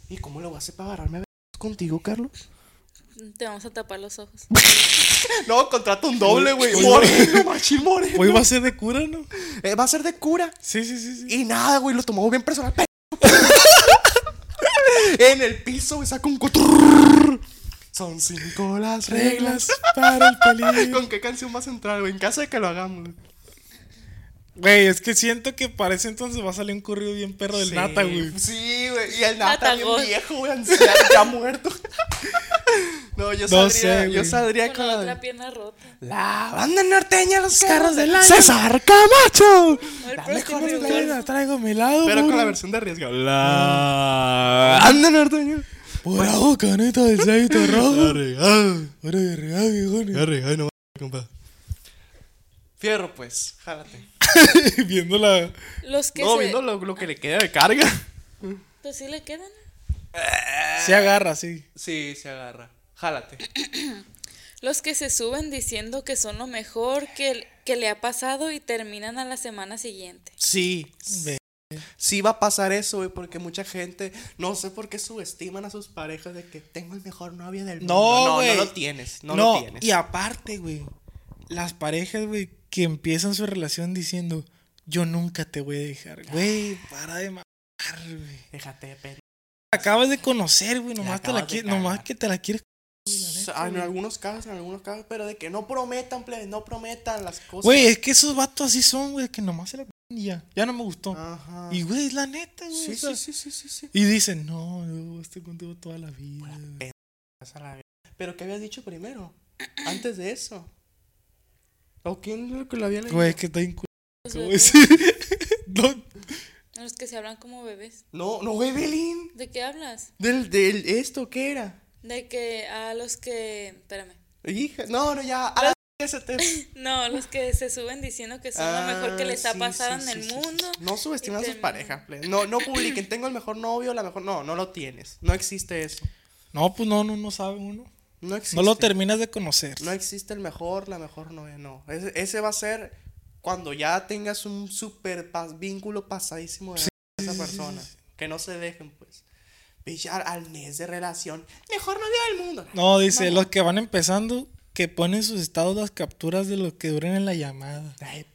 ¿Y cómo lo voy a hacer para agarrarme a ver contigo, Carlos? Te vamos a tapar los ojos. No, contrato un doble, güey. Moreno, machín moreno. Hoy va a ser de cura, ¿no? Eh, va a ser de cura. Sí, sí, sí. sí. Y nada, güey, lo tomó bien personal. en el piso, güey, saca un cotrrr. Son cinco las reglas. Reglas para el peligro. ¿Con qué canción vas a entrar, güey? En caso de que lo hagamos. Güey, es que siento que para ese entonces va a salir un corrido bien perro del Sí, Nata, güey. Sí, güey. Y el Nata Nata bien God. viejo, güey, anciano, ya muerto. No, yo No saldría, sé, yo saldría Con con la otra de... pierna rota. La banda norteña, los carros del año. César Camacho. La mejor banda. La traigo a mi lado, Pero con la versión de riesgo. La banda norteña. Pura boca, neta, del sello rojo. Arregado. Ahora de regalo, viejones. Arregado, no compa. Fierro, pues, jálate. Viendo la. Los que No, se... viendo lo, lo que le queda de carga. Pues sí le quedan. Se agarra, sí. Sí, se agarra. Jálate. Los que se suben diciendo que son lo mejor que, que le ha pasado y terminan a la semana siguiente. Sí. Sí va a pasar eso, güey, porque mucha gente, no sé por qué subestiman a sus parejas de que tengo el mejor novio del mundo. No, no, no lo tienes, no, lo tienes. y aparte, güey, las parejas, güey, que empiezan su relación diciendo, yo nunca te voy a dejar. Güey, para de mamar, güey. Déjate de pena. Acabas de conocer, güey, nomás, te la nomás que te la quieres. Ah, en algunos casos, en algunos casos, pero de que no prometan, plebe, no prometan las cosas. Güey, es que esos vatos así son, güey, que nomás se la y ya. Ya no me gustó. Ajá. Y, güey, es la neta, güey. sí, o sea, sí, sí, sí, sí, sí. Y dicen, no, yo estoy contigo toda la vida. güey". Vas a la Pero ¿qué habías dicho primero? Antes de eso. ¿O quién es lo que lo había leído? Güey, que está. No, Los que se hablan como bebés. No, no, Evelyn. ¿De qué hablas? Del, del, esto, ¿qué era? De que a los que... Espérame. Hija, no, no, ya. A ese tema. No, los que se suben diciendo que son lo mejor que les ha Ah, sí, pasado sí, en el sí, mundo. No subestimen a sus parejas, ple. No, no publiquen, tengo el mejor novio, la mejor. No, no lo tienes. No existe eso. No, pues no, no, no sabe uno. No existe. No lo terminas de conocer. No existe el mejor, la mejor novia, no. Ese, ese va a ser cuando ya tengas un super pas- vínculo pasadísimo de esa persona. Que no se dejen, pues. Al, al mes de relación. Mejor novia del mundo. No, dice, Mamá. los que van empezando, que ponen sus estados las capturas de lo que duren en la llamada. Ay,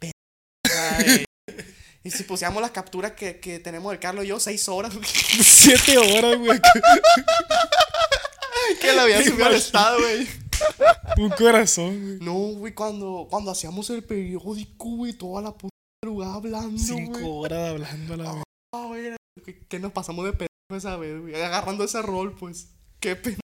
Ay. Y si pusiéramos las capturas que, que tenemos de Carlos y yo, seis horas. Siete horas, güey. que la había subido al estado, güey. Un corazón, güey. No, güey, cuando, cuando hacíamos el periódico, güey, toda la puta madrugada hablando, Cinco horas hablando a la vez. Ah, güey, que, que nos pasamos de pedo esa vez, güey. Agarrando ese rol, pues. Qué pena.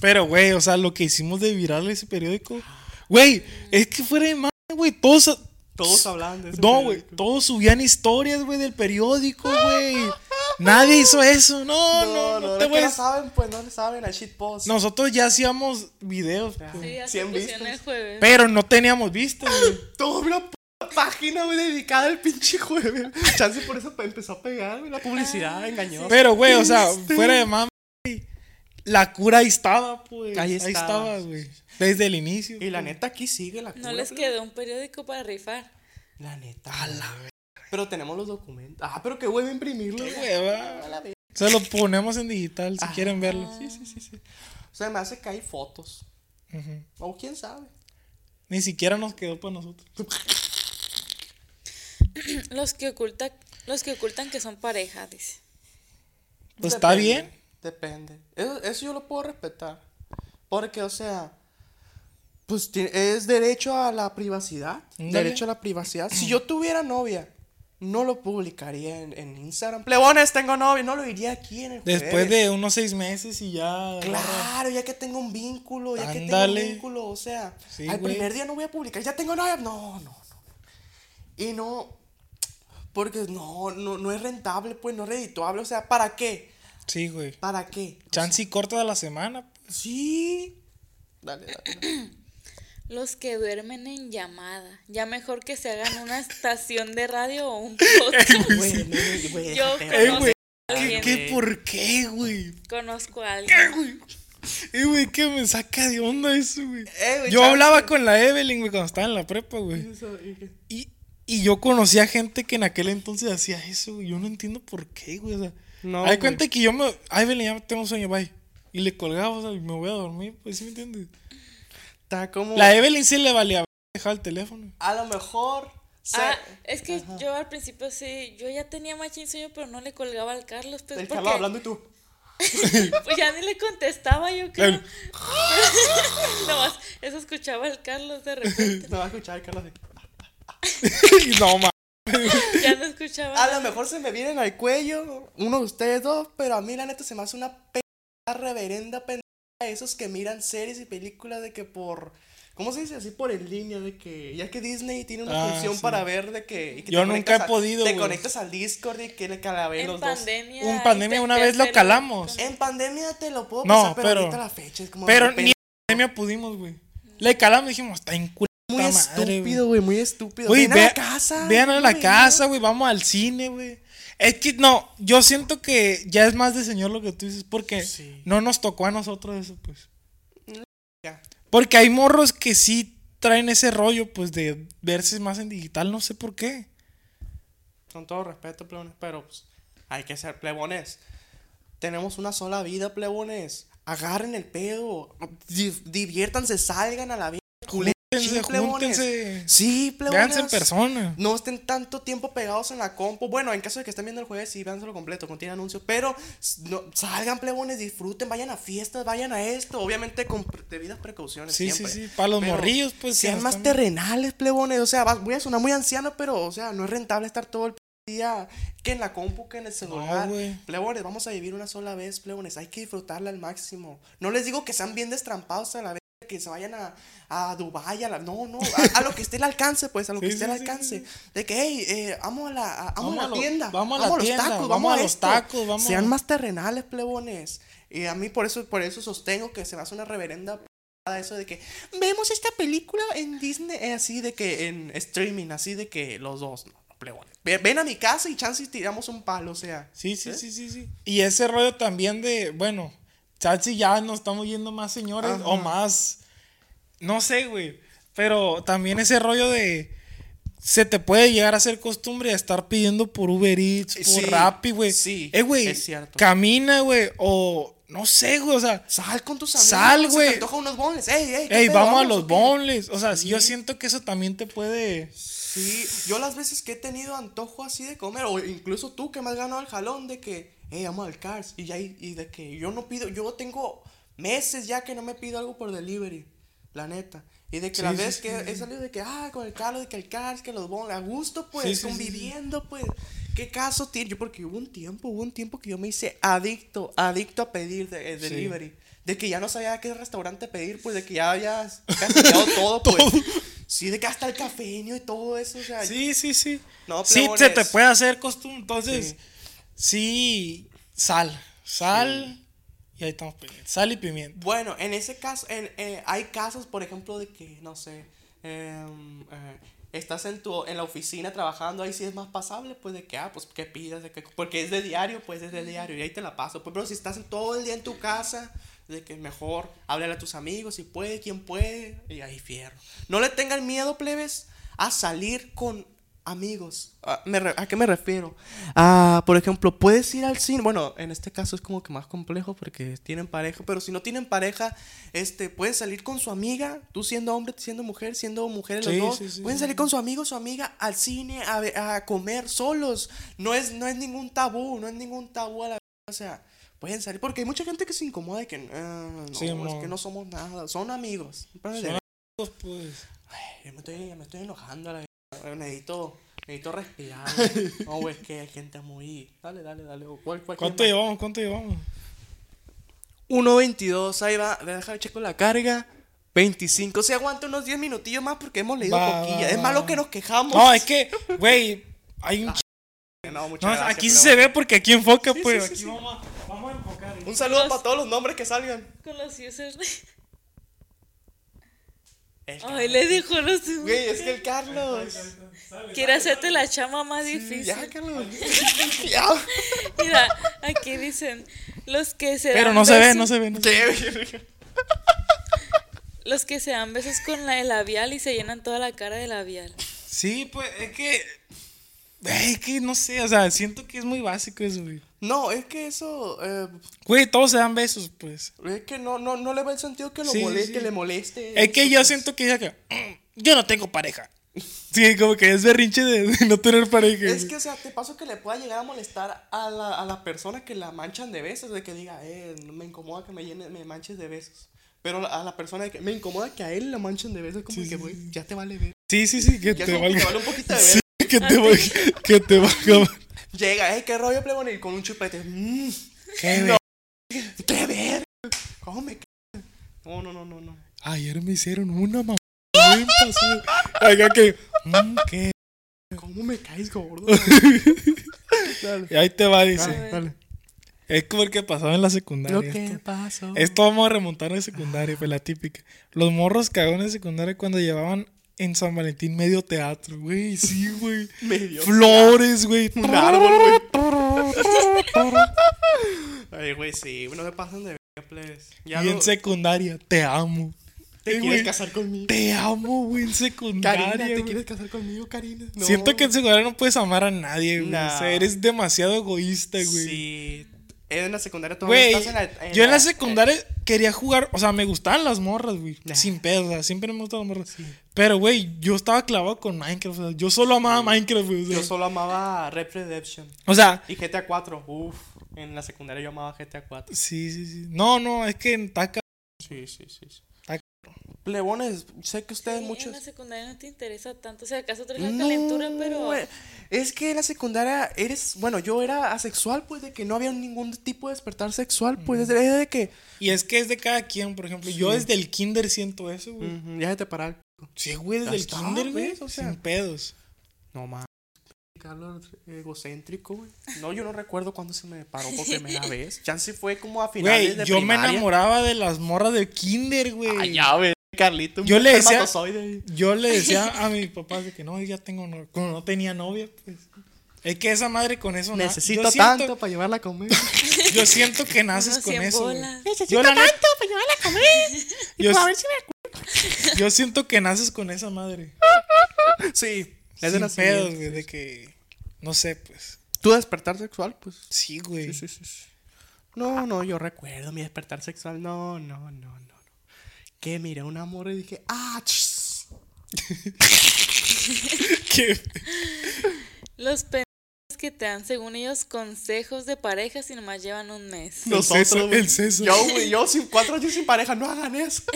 Pero, güey, o sea, lo que hicimos de viral ese periódico. Güey, es que fuera de madre, güey. Todos. Todos hablaban de eso. No, güey. Todos subían historias, güey, del periódico, güey. Nadie hizo eso. No, no, no, no a- saben, pues, no le saben al shitpost. Nosotros ya hacíamos videos, pues, Sí, ya se 100 pusieron vistas. pero no teníamos vistas, güey. Puta página, güey, dedicada al pinche jueves. Chance por eso pe- empezó a pegar, güey, la publicidad engañosa. Pero, güey, o sea, fuera de mami, la cura ahí estaba, pues. Ahí Ahí estaba. estaba, güey. Desde el inicio. Y la pues. neta aquí sigue la No cura, les güey. quedó un periódico para rifar. La neta. Pero tenemos los documentos. Ah, pero qué huevo imprimirlo. Qué güey. hueva. A la verga. Se lo ponemos en digital si Ah. quieren verlo. Sí, sí, sí, sí. O sea, me hace que hay fotos. Ujú. O quién sabe. Ni siquiera nos quedó para nosotros. Los que ocultan, los que ocultan que son pareja, dice. Pues está bien. Depende. Eso, eso yo lo puedo respetar. Porque, o sea, pues es derecho a la privacidad. Derecho a la privacidad. Si yo tuviera novia, no lo publicaría en, en Instagram. Plebones, tengo novia. No lo diría aquí en el Después jueves. de unos seis meses y ya. Claro, ya que tengo un vínculo, ya que tengo un vínculo, o sea, Sí, al güey. primer día no voy a publicar, ya tengo novia, no, no, no. Y no, porque no, no, no es rentable, pues, no es redituable, o sea, ¿para qué? Sí, güey. ¿Para qué? Chance y corta de la semana. sea, sí. Dale, dale. dale. Los que duermen en llamada. Ya mejor que se hagan una estación de radio o un podcast. Güey, Yo Eh, conozco güey. a ¿Qué, alguien. qué, por qué, güey? Conozco a ¿Qué, alguien. güey? Eh, güey, que me saca de onda eso, güey. Eh, güey, Yo chance. hablaba con la Evelyn, güey, cuando estaba en la prepa, güey. Eso, y Y, yo conocía gente que en aquel entonces hacía eso, güey. Yo no entiendo por qué, güey. O sea, No, hay güey. cuenta que yo me. Ay, Evelyn, ya tengo sueño, bye. Y le colgaba, o sea, y me voy a dormir, pues, ¿sí me entiendes? Está como, La Evelyn sí le valía dejar el teléfono. a lo mejor, se- Ah, es que yo al principio sí, yo ya tenía machín sueño, pero no le colgaba al Carlos, pues el porque Carlos hablando y tú, pues ya ni le contestaba yo creo. El- Nomás, eso escuchaba el Carlos de repente. no va a escuchar el Carlos de... no, ma. Ya no escuchaba. A nada. lo mejor se me vienen al cuello uno de ustedes dos, pero a mí la neta se me hace una pendeja reverenda pendeja de esos que miran series y películas de que por ¿cómo se dice así por en línea de que ya que Disney tiene una Ah, función sí. para ver de que, y que Yo te nunca he a- podido, te conectas al Discord y que le calabé en los dos. pandemia. Un pandemia una vez lo calamos. En pandemia te lo puedo No, pasar, pero, pero- ahorita la fecha es como Pero ni en pandemia pudimos, güey. Le calamos y dijimos, está en. Muy madre, estúpido, güey, muy estúpido. Güey, Ven a la casa. Vean a la casa, güey. Vamos al cine, güey. Es que no, yo siento que ya es más de señor lo que tú dices, porque Sí. no nos tocó a nosotros eso, pues. Ya. Porque hay morros que sí traen ese rollo, pues, de verse más en digital, no sé por qué. Con todo respeto, plebones, pero pues, hay que ser plebones. Tenemos una sola vida, plebones. Agarren el pedo. di- diviértanse, salgan a la vida. Júntense, Sí, plebones. júntense. Sí, plebones. Véanse en persona. No estén tanto tiempo pegados en la compu. Bueno, en caso de que estén viendo el jueves, sí, véanselo completo, contiene anuncios. Pero no, salgan, plebones, disfruten, vayan a fiestas, vayan a esto. Obviamente con debidas precauciones. Sí, siempre. sí, sí, para los Pero morrillos, pues, Sean que más terrenales, plebones. O sea, voy a sonar muy anciano, pero, o sea, no es rentable estar todo el día que en la compu, que en el celular. güey. plebones, vamos a vivir una sola vez, plebones. Hay que disfrutarla al máximo. No les digo que sean bien destrampados a la vez. Que se vayan a, a Dubái, a la. No, no, a, a lo que esté al alcance, pues, a lo que Sí, esté al sí, sí, alcance. De que, hey, eh, vamos a la, a, vamos Vamos a la tienda. vamos a la los tacos, vamos a los tacos, vamos Sean más terrenales, plebones. Y a mí por eso, por eso sostengo que se me hace una reverenda eso de que vemos esta película en Disney, eh, así de que en streaming, así de que los dos, no, plebones. Ven, ven a mi casa y chance y tiramos un palo, o sea. Sí, sí, sí, sí, sí. Y ese rollo también de, bueno, Chachi ya nos estamos yendo más señores Ajá. o más, no sé, güey. Pero también ese rollo de, se te puede llegar a hacer costumbre a estar pidiendo por Uber Eats, por Sí, Rappi, güey. sí, eh, güey, es cierto. camina, güey, o no sé, güey, o sea, Sal con tus amigos. Sal, se te güey. antoja unos bonles. Ey, ey, ¿qué ey, pedo? vamos a los bonles. O sea, yo siento que eso también te puede... Sí, yo las veces que he tenido antojo así de comer, o incluso tú que me has ganado el jalón de que, hey, vamos al Cars, y ya, y de que yo no pido, yo tengo meses ya que no me pido algo por delivery, la neta. Y de que Sí, sí, veces sí, que sí. he salido de que, ah, con el Carlos, de que el Cars, que los bonles, a gusto, pues, conviviendo, pues. ¿Qué caso tiene? Yo, porque hubo un tiempo, hubo un tiempo que yo me hice adicto, adicto a pedir de, eh, Sí. delivery. De que ya no sabía a qué restaurante pedir, pues, de que ya había castigado todo, pues. Sí, de que hasta el cafeño y todo eso, o sea. Sí, sí, sí. No, sí, se te puede hacer costumbre. Entonces, Sí. sal. Sal. Y ahí estamos pendientes. Sal y pimienta. Bueno, en ese caso, en, eh, hay casos, por ejemplo, de que, no sé, em, eh, estás en tu en la oficina trabajando, ahí sí es más pasable, pues de que, ah, pues que pidas, de que, porque es de diario, pues es de diario, y ahí te la paso. Pues, pero si estás todo el día en tu casa, de que mejor háblale a tus amigos, si puede, quien puede, y ahí fierro. No le tengan miedo, plebes, a salir con amigos. Ah, me re- ¿A qué me refiero? Ah, por ejemplo, puedes ir al cine. Bueno, en este caso es como que más complejo porque tienen pareja. Pero si no tienen pareja, este, pueden salir con su amiga. Tú siendo hombre, siendo mujer, siendo mujer los Sí, dos. sí, sí, pueden salir con su amigo, su amiga al cine a, comer solos. No es, no es ningún tabú, no es ningún tabú a la o sea, pueden salir porque hay mucha gente que se incomoda de que "Ah, no, es que no somos nada, son amigos. Son Pues, Ay, me estoy, me estoy enojando a la. Necesito, necesito respirar. No, güey, es que hay gente muy. Dale, dale, dale. ¿Cuál, cuál ¿Cuánto llevamos? ¿Cuánto llevamos? 1.22, ahí va. Déjame checo la carga. 25. Se aguanta unos 10 minutillos más porque hemos leído Va, poquilla. va, es va. malo que nos quejamos. No, es que, güey, hay un... ch- No, No, gracias, aquí sí se ve porque aquí enfoca, Sí, pues. sí, sí, aquí sí. Vamos, a, vamos a enfocar. Un saludo para todos los nombres que salgan. Con los users. El Ay, le dijo los Güey, es que el Carlos. Quiere hacerte la chama más Sí, difícil. ya, Carlos. ya. Mira, aquí dicen los que se Pero dan no se ve, besos- no se ve. No se ve. Los que se dan besos con la, el labial y se llenan toda la cara de labial. Sí, pues, es que... güey, Es que no sé, o sea, siento que es muy básico eso, güey. No, es que eso. eh, Güey, todos se dan besos, pues. es que no, no, no le va el sentido que, lo Sí, moleste, sí. que le moleste. Es que yo pues. siento que ya que... "Mm, Yo no tengo pareja. Sí, como que es berrinche de, de no tener pareja. Es que, o sea, te paso que le pueda llegar a molestar a la, a la persona que la manchan de besos, de que diga, eh, me incomoda que me, llene, me manches de besos. Pero a la persona que me incomoda que a él la manchen de besos, como Sí, que, güey, ya te vale ver. Sí, sí, sí, que Ya te que te valga. vale un poquito de Sí, ver. que te valga. Que te valga. Llega, eh, qué rollo, plebón, y con un chupete. Mmm, Qué No. ver- qué ver. ¿Cómo me No, no, no, no, no. Ayer me hicieron una mamá. Bien pasada. Acá que. mm, ¿Qué? ¿Cómo me caes gordo? dale. Y ahí te va, dice. Dale, dale. Es como el que pasaba en la secundaria. Lo que esto. pasó. Esto vamos a remontar en secundaria, pues la típica. Los morros cagones de secundaria cuando llevaban en San Valentín medio teatro, güey. Sí, güey. Medio Flores, güey. Un árbol, güey. Ay, güey, sí, no me pasan de. Ya Y lo- en secundaria, te amo. ¿Te Eh, quieres casar conmigo? Te amo, güey, en secundaria. Karina, ¿te quieres casar conmigo, Karina? No. Siento que en secundaria no puedes amar a nadie, güey. Nah. O sea, eres demasiado egoísta, güey. Sí. En la secundaria todavía estás en la... yo en la secundaria quería jugar, o sea, me gustaban las morras, güey. Nah. Sin pedo, o sea, siempre me gustaban las morras. Pero, güey, yo estaba clavado con Minecraft, o sea, yo solo amaba Minecraft, güey. o sea. Yo solo amaba Red Redemption. O sea, Y GTA 4. Uf. En la secundaria yo amaba GTA 4. sí, sí, sí. No, no, es que en Taca. Sí, sí, sí. sí. Plebones, sé que ustedes Sí, muchos... En la secundaria no te interesa tanto. O sea, acaso traes la No, calentura, pero. Es que en la secundaria eres, bueno, yo era asexual, pues de que no había ningún tipo de despertar sexual, pues de que Y es que es de cada quien, por ejemplo. Yo desde el kinder siento eso, güey. ujú, ya se te parar. Sí, güey, desde Ya el está, kinder, güey. O sea. sin pedos. No más. Carlos egocéntrico, güey. No, yo no recuerdo cuándo se me paró por primera vez. Chance fue como a finales Güey, de yo me enamoraba de las morras de kinder, güey. Ay, ya, güey, Carlito. un Yo le decía-. Yo le decía a mi papá de que no, yo ya tengo novia. Cuando no tenía novia, pues. Es que esa madre con eso na- Necesito yo siento- tanto para llevarla a comer. Yo siento que naces con 100 eso. bolas. Yo, la neta- para llevarla a comer. yo, a ver si me... yo siento que naces con esa madre. Sí, es de nacimiento. pedos, güey, de que. No sé, pues. ¿Tu despertar sexual? Pues. Sí, güey. Sí, sí, sí, sí. No, no, yo recuerdo mi despertar sexual. No, no, no, no. no. Que miré a un amor y dije, ah, Los pendejos que te dan, según ellos, consejos de pareja si nomás llevan un mes. Seso, güey. el seso. Yo, güey, yo sin cuatro años sin pareja, no hagan eso.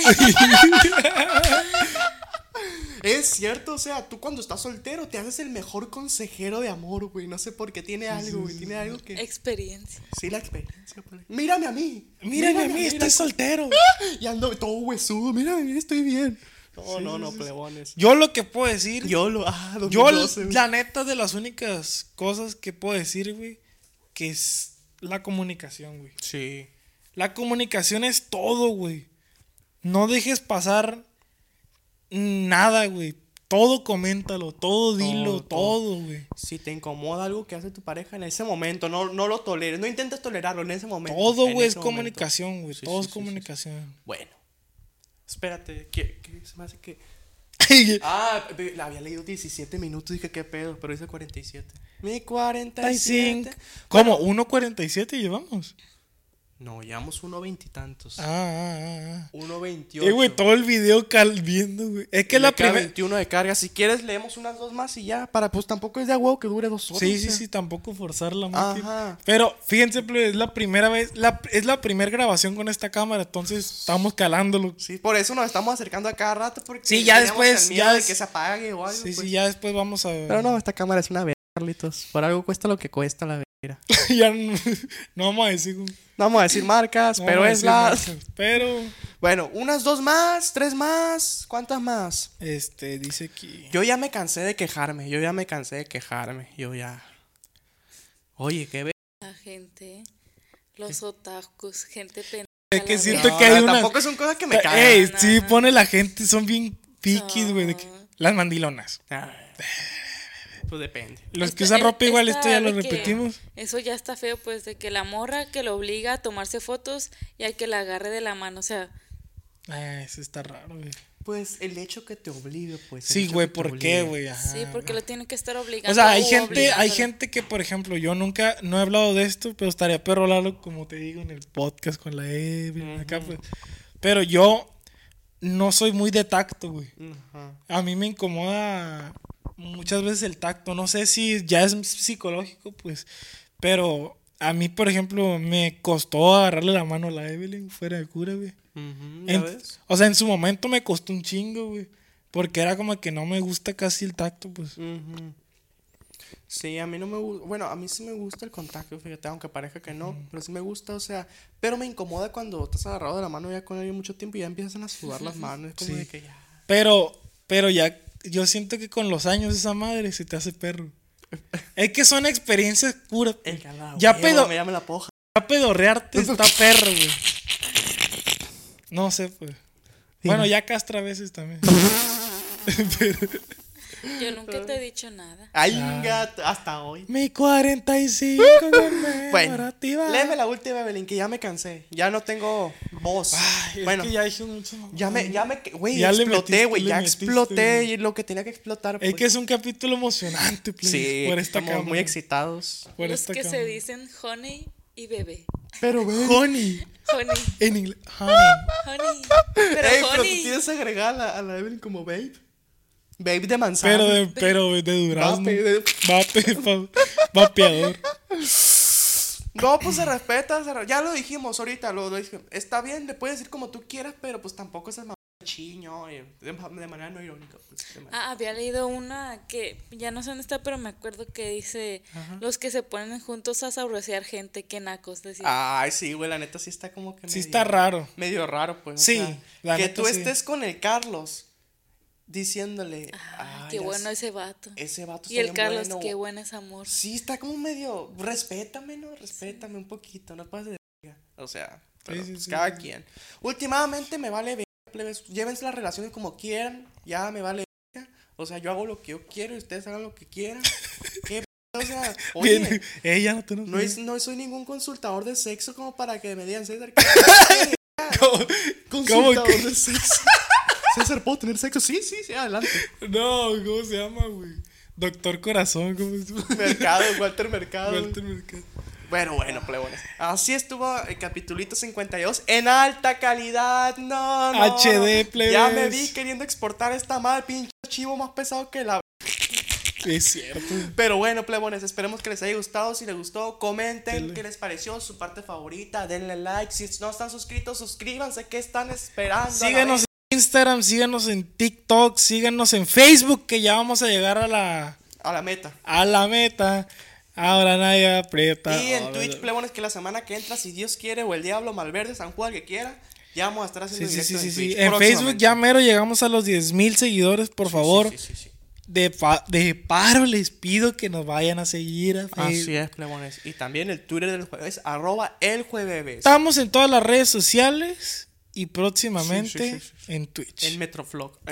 es cierto, o sea, tú cuando estás soltero te haces el mejor consejero de amor, güey. No sé por qué tiene algo, güey. Tiene algo que. Experiencia. Sí, la experiencia, pues. Mírame a mí. Mírame a mí, mira estoy soltero. Y ando todo huesudo. Mírame, mira, estoy bien. No, no, no, plebones. Yo lo que puedo decir. Yo lo. Ah, Yo, 2012, güey. la neta, de las únicas cosas que puedo decir, güey, que es la comunicación, güey. Sí. La comunicación es todo, güey. No dejes pasar nada, güey. Todo coméntalo, todo dilo, Todo, todo. todo, güey. Si te incomoda algo que hace tu pareja en ese momento, no, no lo toleres. No intentes tolerarlo en ese momento. Todo, güey, es comunicación, güey. Sí, todo sí, es sí, comunicación. Bueno. Espérate, ¿qué, qué se me hace que.? Ah, la había leído 17 minutos, dije qué pedo, pero dice 47. Mi 47. ¿Cómo? ¿1.47 llevamos? No, llevamos uno veintitantos. Ah, ah, ah. Uno ah. veintiocho. Eh, güey, todo el video cal viendo, güey. Es que la primera. 21 de carga. Si quieres, leemos unas dos más y ya. Para, pues tampoco es de a huevo que dure dos horas. Sí, sí, sea. sí, tampoco forzar la máquina. Ajá. Pero fíjense, plebe, es la primera vez, la, es la primera grabación con esta cámara, entonces estamos calándolo. Sí, por eso nos estamos acercando a cada rato. Porque Sí, ya después, el miedo ya de que se apague o algo. Sí, pues. sí, ya después vamos a Pero no, esta cámara es una verga, Carlitos. Por algo cuesta lo que cuesta la ya no, no vamos a decir. No vamos a decir marcas, no pero es la. Pero, Bueno, unas dos más, tres más. ¿Cuántas más? este, dice aquí. Yo ya me cansé de quejarme. Yo ya me cansé de quejarme. Yo ya. Oye, qué ve. La gente, los otakus, gente pendeja. Es que siento que hay una- tampoco son cosas que me Ta- cagan. Ey, no, sí, no. pone la gente, son bien piquis, güey. que-. Las mandilonas. Ah, Pues depende. Los que usan ropa igual, esto ya lo repetimos. Eso ya está feo, pues, de que la morra que lo obliga a tomarse fotos y a que la agarre de la mano. O sea, Ah, eso está raro, güey. Pues el hecho que te obligue, pues. Sí, güey, ¿por obligue. qué, güey? Sí, porque lo tiene que estar obligando. O sea, hay o gente, hay gente que, por ejemplo, yo nunca, no he hablado de esto, pero estaría perro hablarlo, como te digo, en el podcast con la Evelyn, acá, pues. Pero yo no soy muy de tacto, güey. Ajá. A mí me incomoda muchas veces el tacto. No sé si ya es psicológico, pues. Pero a mí, por ejemplo, me costó agarrarle la mano a la Evelyn fuera de cura, güey. Ujú, ¿Ya En- ves? o sea, en su momento me costó un chingo, güey. Porque era como que no me gusta casi el tacto, pues. Sí, a mí no me gusta. Bueno, a mí sí me gusta el contacto, fíjate, aunque parezca que no, pero sí me gusta, o sea. Pero me incomoda cuando estás agarrado de la mano ya con alguien mucho tiempo y ya empiezan a sudar las manos. Es como Sí. de que ya. Pero, pero ya, yo siento que con los años esa madre se te hace perro. Es que son experiencias puras. Calado, Ya pedo- Me llama la poja. Ya pedorrearte está perro, güey. No sé, pues. Bueno, ya castra a veces también. Yo nunca te he dicho nada. Ay, Ah. gato, hasta hoy. Mi 45 Bueno, léeme la última, Evelyn, que ya me cansé. Ya no tengo voz. Ay, es bueno, que ya dije mucho. ya me, ya me, güey, Ya exploté, güey, ya metiste, exploté güey. y lo que tenía que explotar. Es pues. que es un capítulo emocionante, please, sí, por esta estamos cámara. muy excitados. Por Los esta que se dicen honey y bebé. Pero, ve. Honey. Honey, En inglés. Honey. honey. Pero Ey, pero tú honey. tienes agregada a la, a la Evelyn como babe. Babe de manzana. Pero de, pero de durazno. Vape, de- Vape, va- vapeador. No, pues se respeta, se re- ya lo dijimos ahorita, lo, lo dije. Está bien, le puedes decir como tú quieras, pero pues tampoco es el chiño, eh, de, de manera no irónica. Pues, manera- Ah, había leído una que ya no sé dónde está, pero me acuerdo que dice los que se ponen juntos a sabrosear gente, que nacos decía. Ay, sí, güey, la neta sí está como que Sí medio- está raro. Medio raro, pues. o Sí, sea, la que neta tú sí. estés con el Carlos diciéndole. Ah, "Ay, qué bueno ese vato. Ese vato Y está el Carlos, bueno". qué bueno es amor. Sí, está como medio. Respétame, ¿no? Respétame un poquito, no pases de verga. O sea, pero, sí, pues, sí, cada sí. quien. Últimamente me vale verga, plebes. Llévense las relaciones como quieran. Ya me vale verga. O sea, yo hago lo que yo quiero y ustedes hagan lo que quieran. ¿Qué? O sea, oye. Bien, ella no, no. No, es, no soy ningún consultador de sexo como para que me digan, César, ¿qué- ¿Cómo, consultador que? de sexo. César, ¿puedo tener sexo? Sí, sí, sí, adelante. No, ¿cómo se llama, güey? Doctor Corazón, ¿cómo se llama? Mercado, Walter Mercado. Walter Mercado. Bueno, bueno, plebones. Así estuvo el capitulito 52 en alta calidad. No, no. HD, no. plebes. Ya me vi queriendo exportar esta madre, pinche archivo más pesado que la. Es cierto. Pero bueno, plebones, esperemos que les haya gustado. Si les gustó, comenten qué les pareció, su parte favorita, denle like. Si no están suscritos, suscríbanse. ¿Qué están esperando? A Instagram, síganos en TikTok, síganos en Facebook, que ya vamos a llegar a la, A la meta. a la meta. Ahora nadie aprieta. Y en Ahora- Twitch, plebones, que la semana que entra, si Dios quiere, o el Diablo, Malverde, San Juan, que quiera, ya vamos a estar haciendo Sí, sí, sí, en sí, sí. Twitch En Facebook ya mero llegamos a los 10 mil seguidores, por favor. Sí, sí. De, pa- de paro les pido que nos vayan a seguir a Facebook. Así es, plebones. Y también el Twitter del jueves, arroba el jueves. Estamos en todas las redes sociales y próximamente Sí, sí, en Twitch. En Metroflog.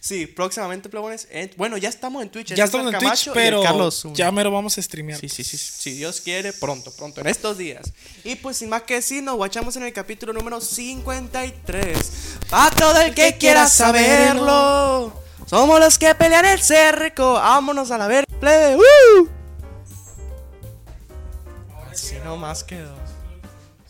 Sí, próximamente, plebones. en- Bueno, ya estamos en Twitch. ya estamos en Twitch, pero Carlos ya mero vamos a streamear. Sí, sí, sí. Si Dios quiere, pronto, pronto, en estos días. Y pues sin más que decir, nos guachamos en el capítulo número 53. A todo el que quiera saberlo. Somos los que pelean el cerco. Vámonos a la ver, plebe. ¡Woo! Así nomás quedó.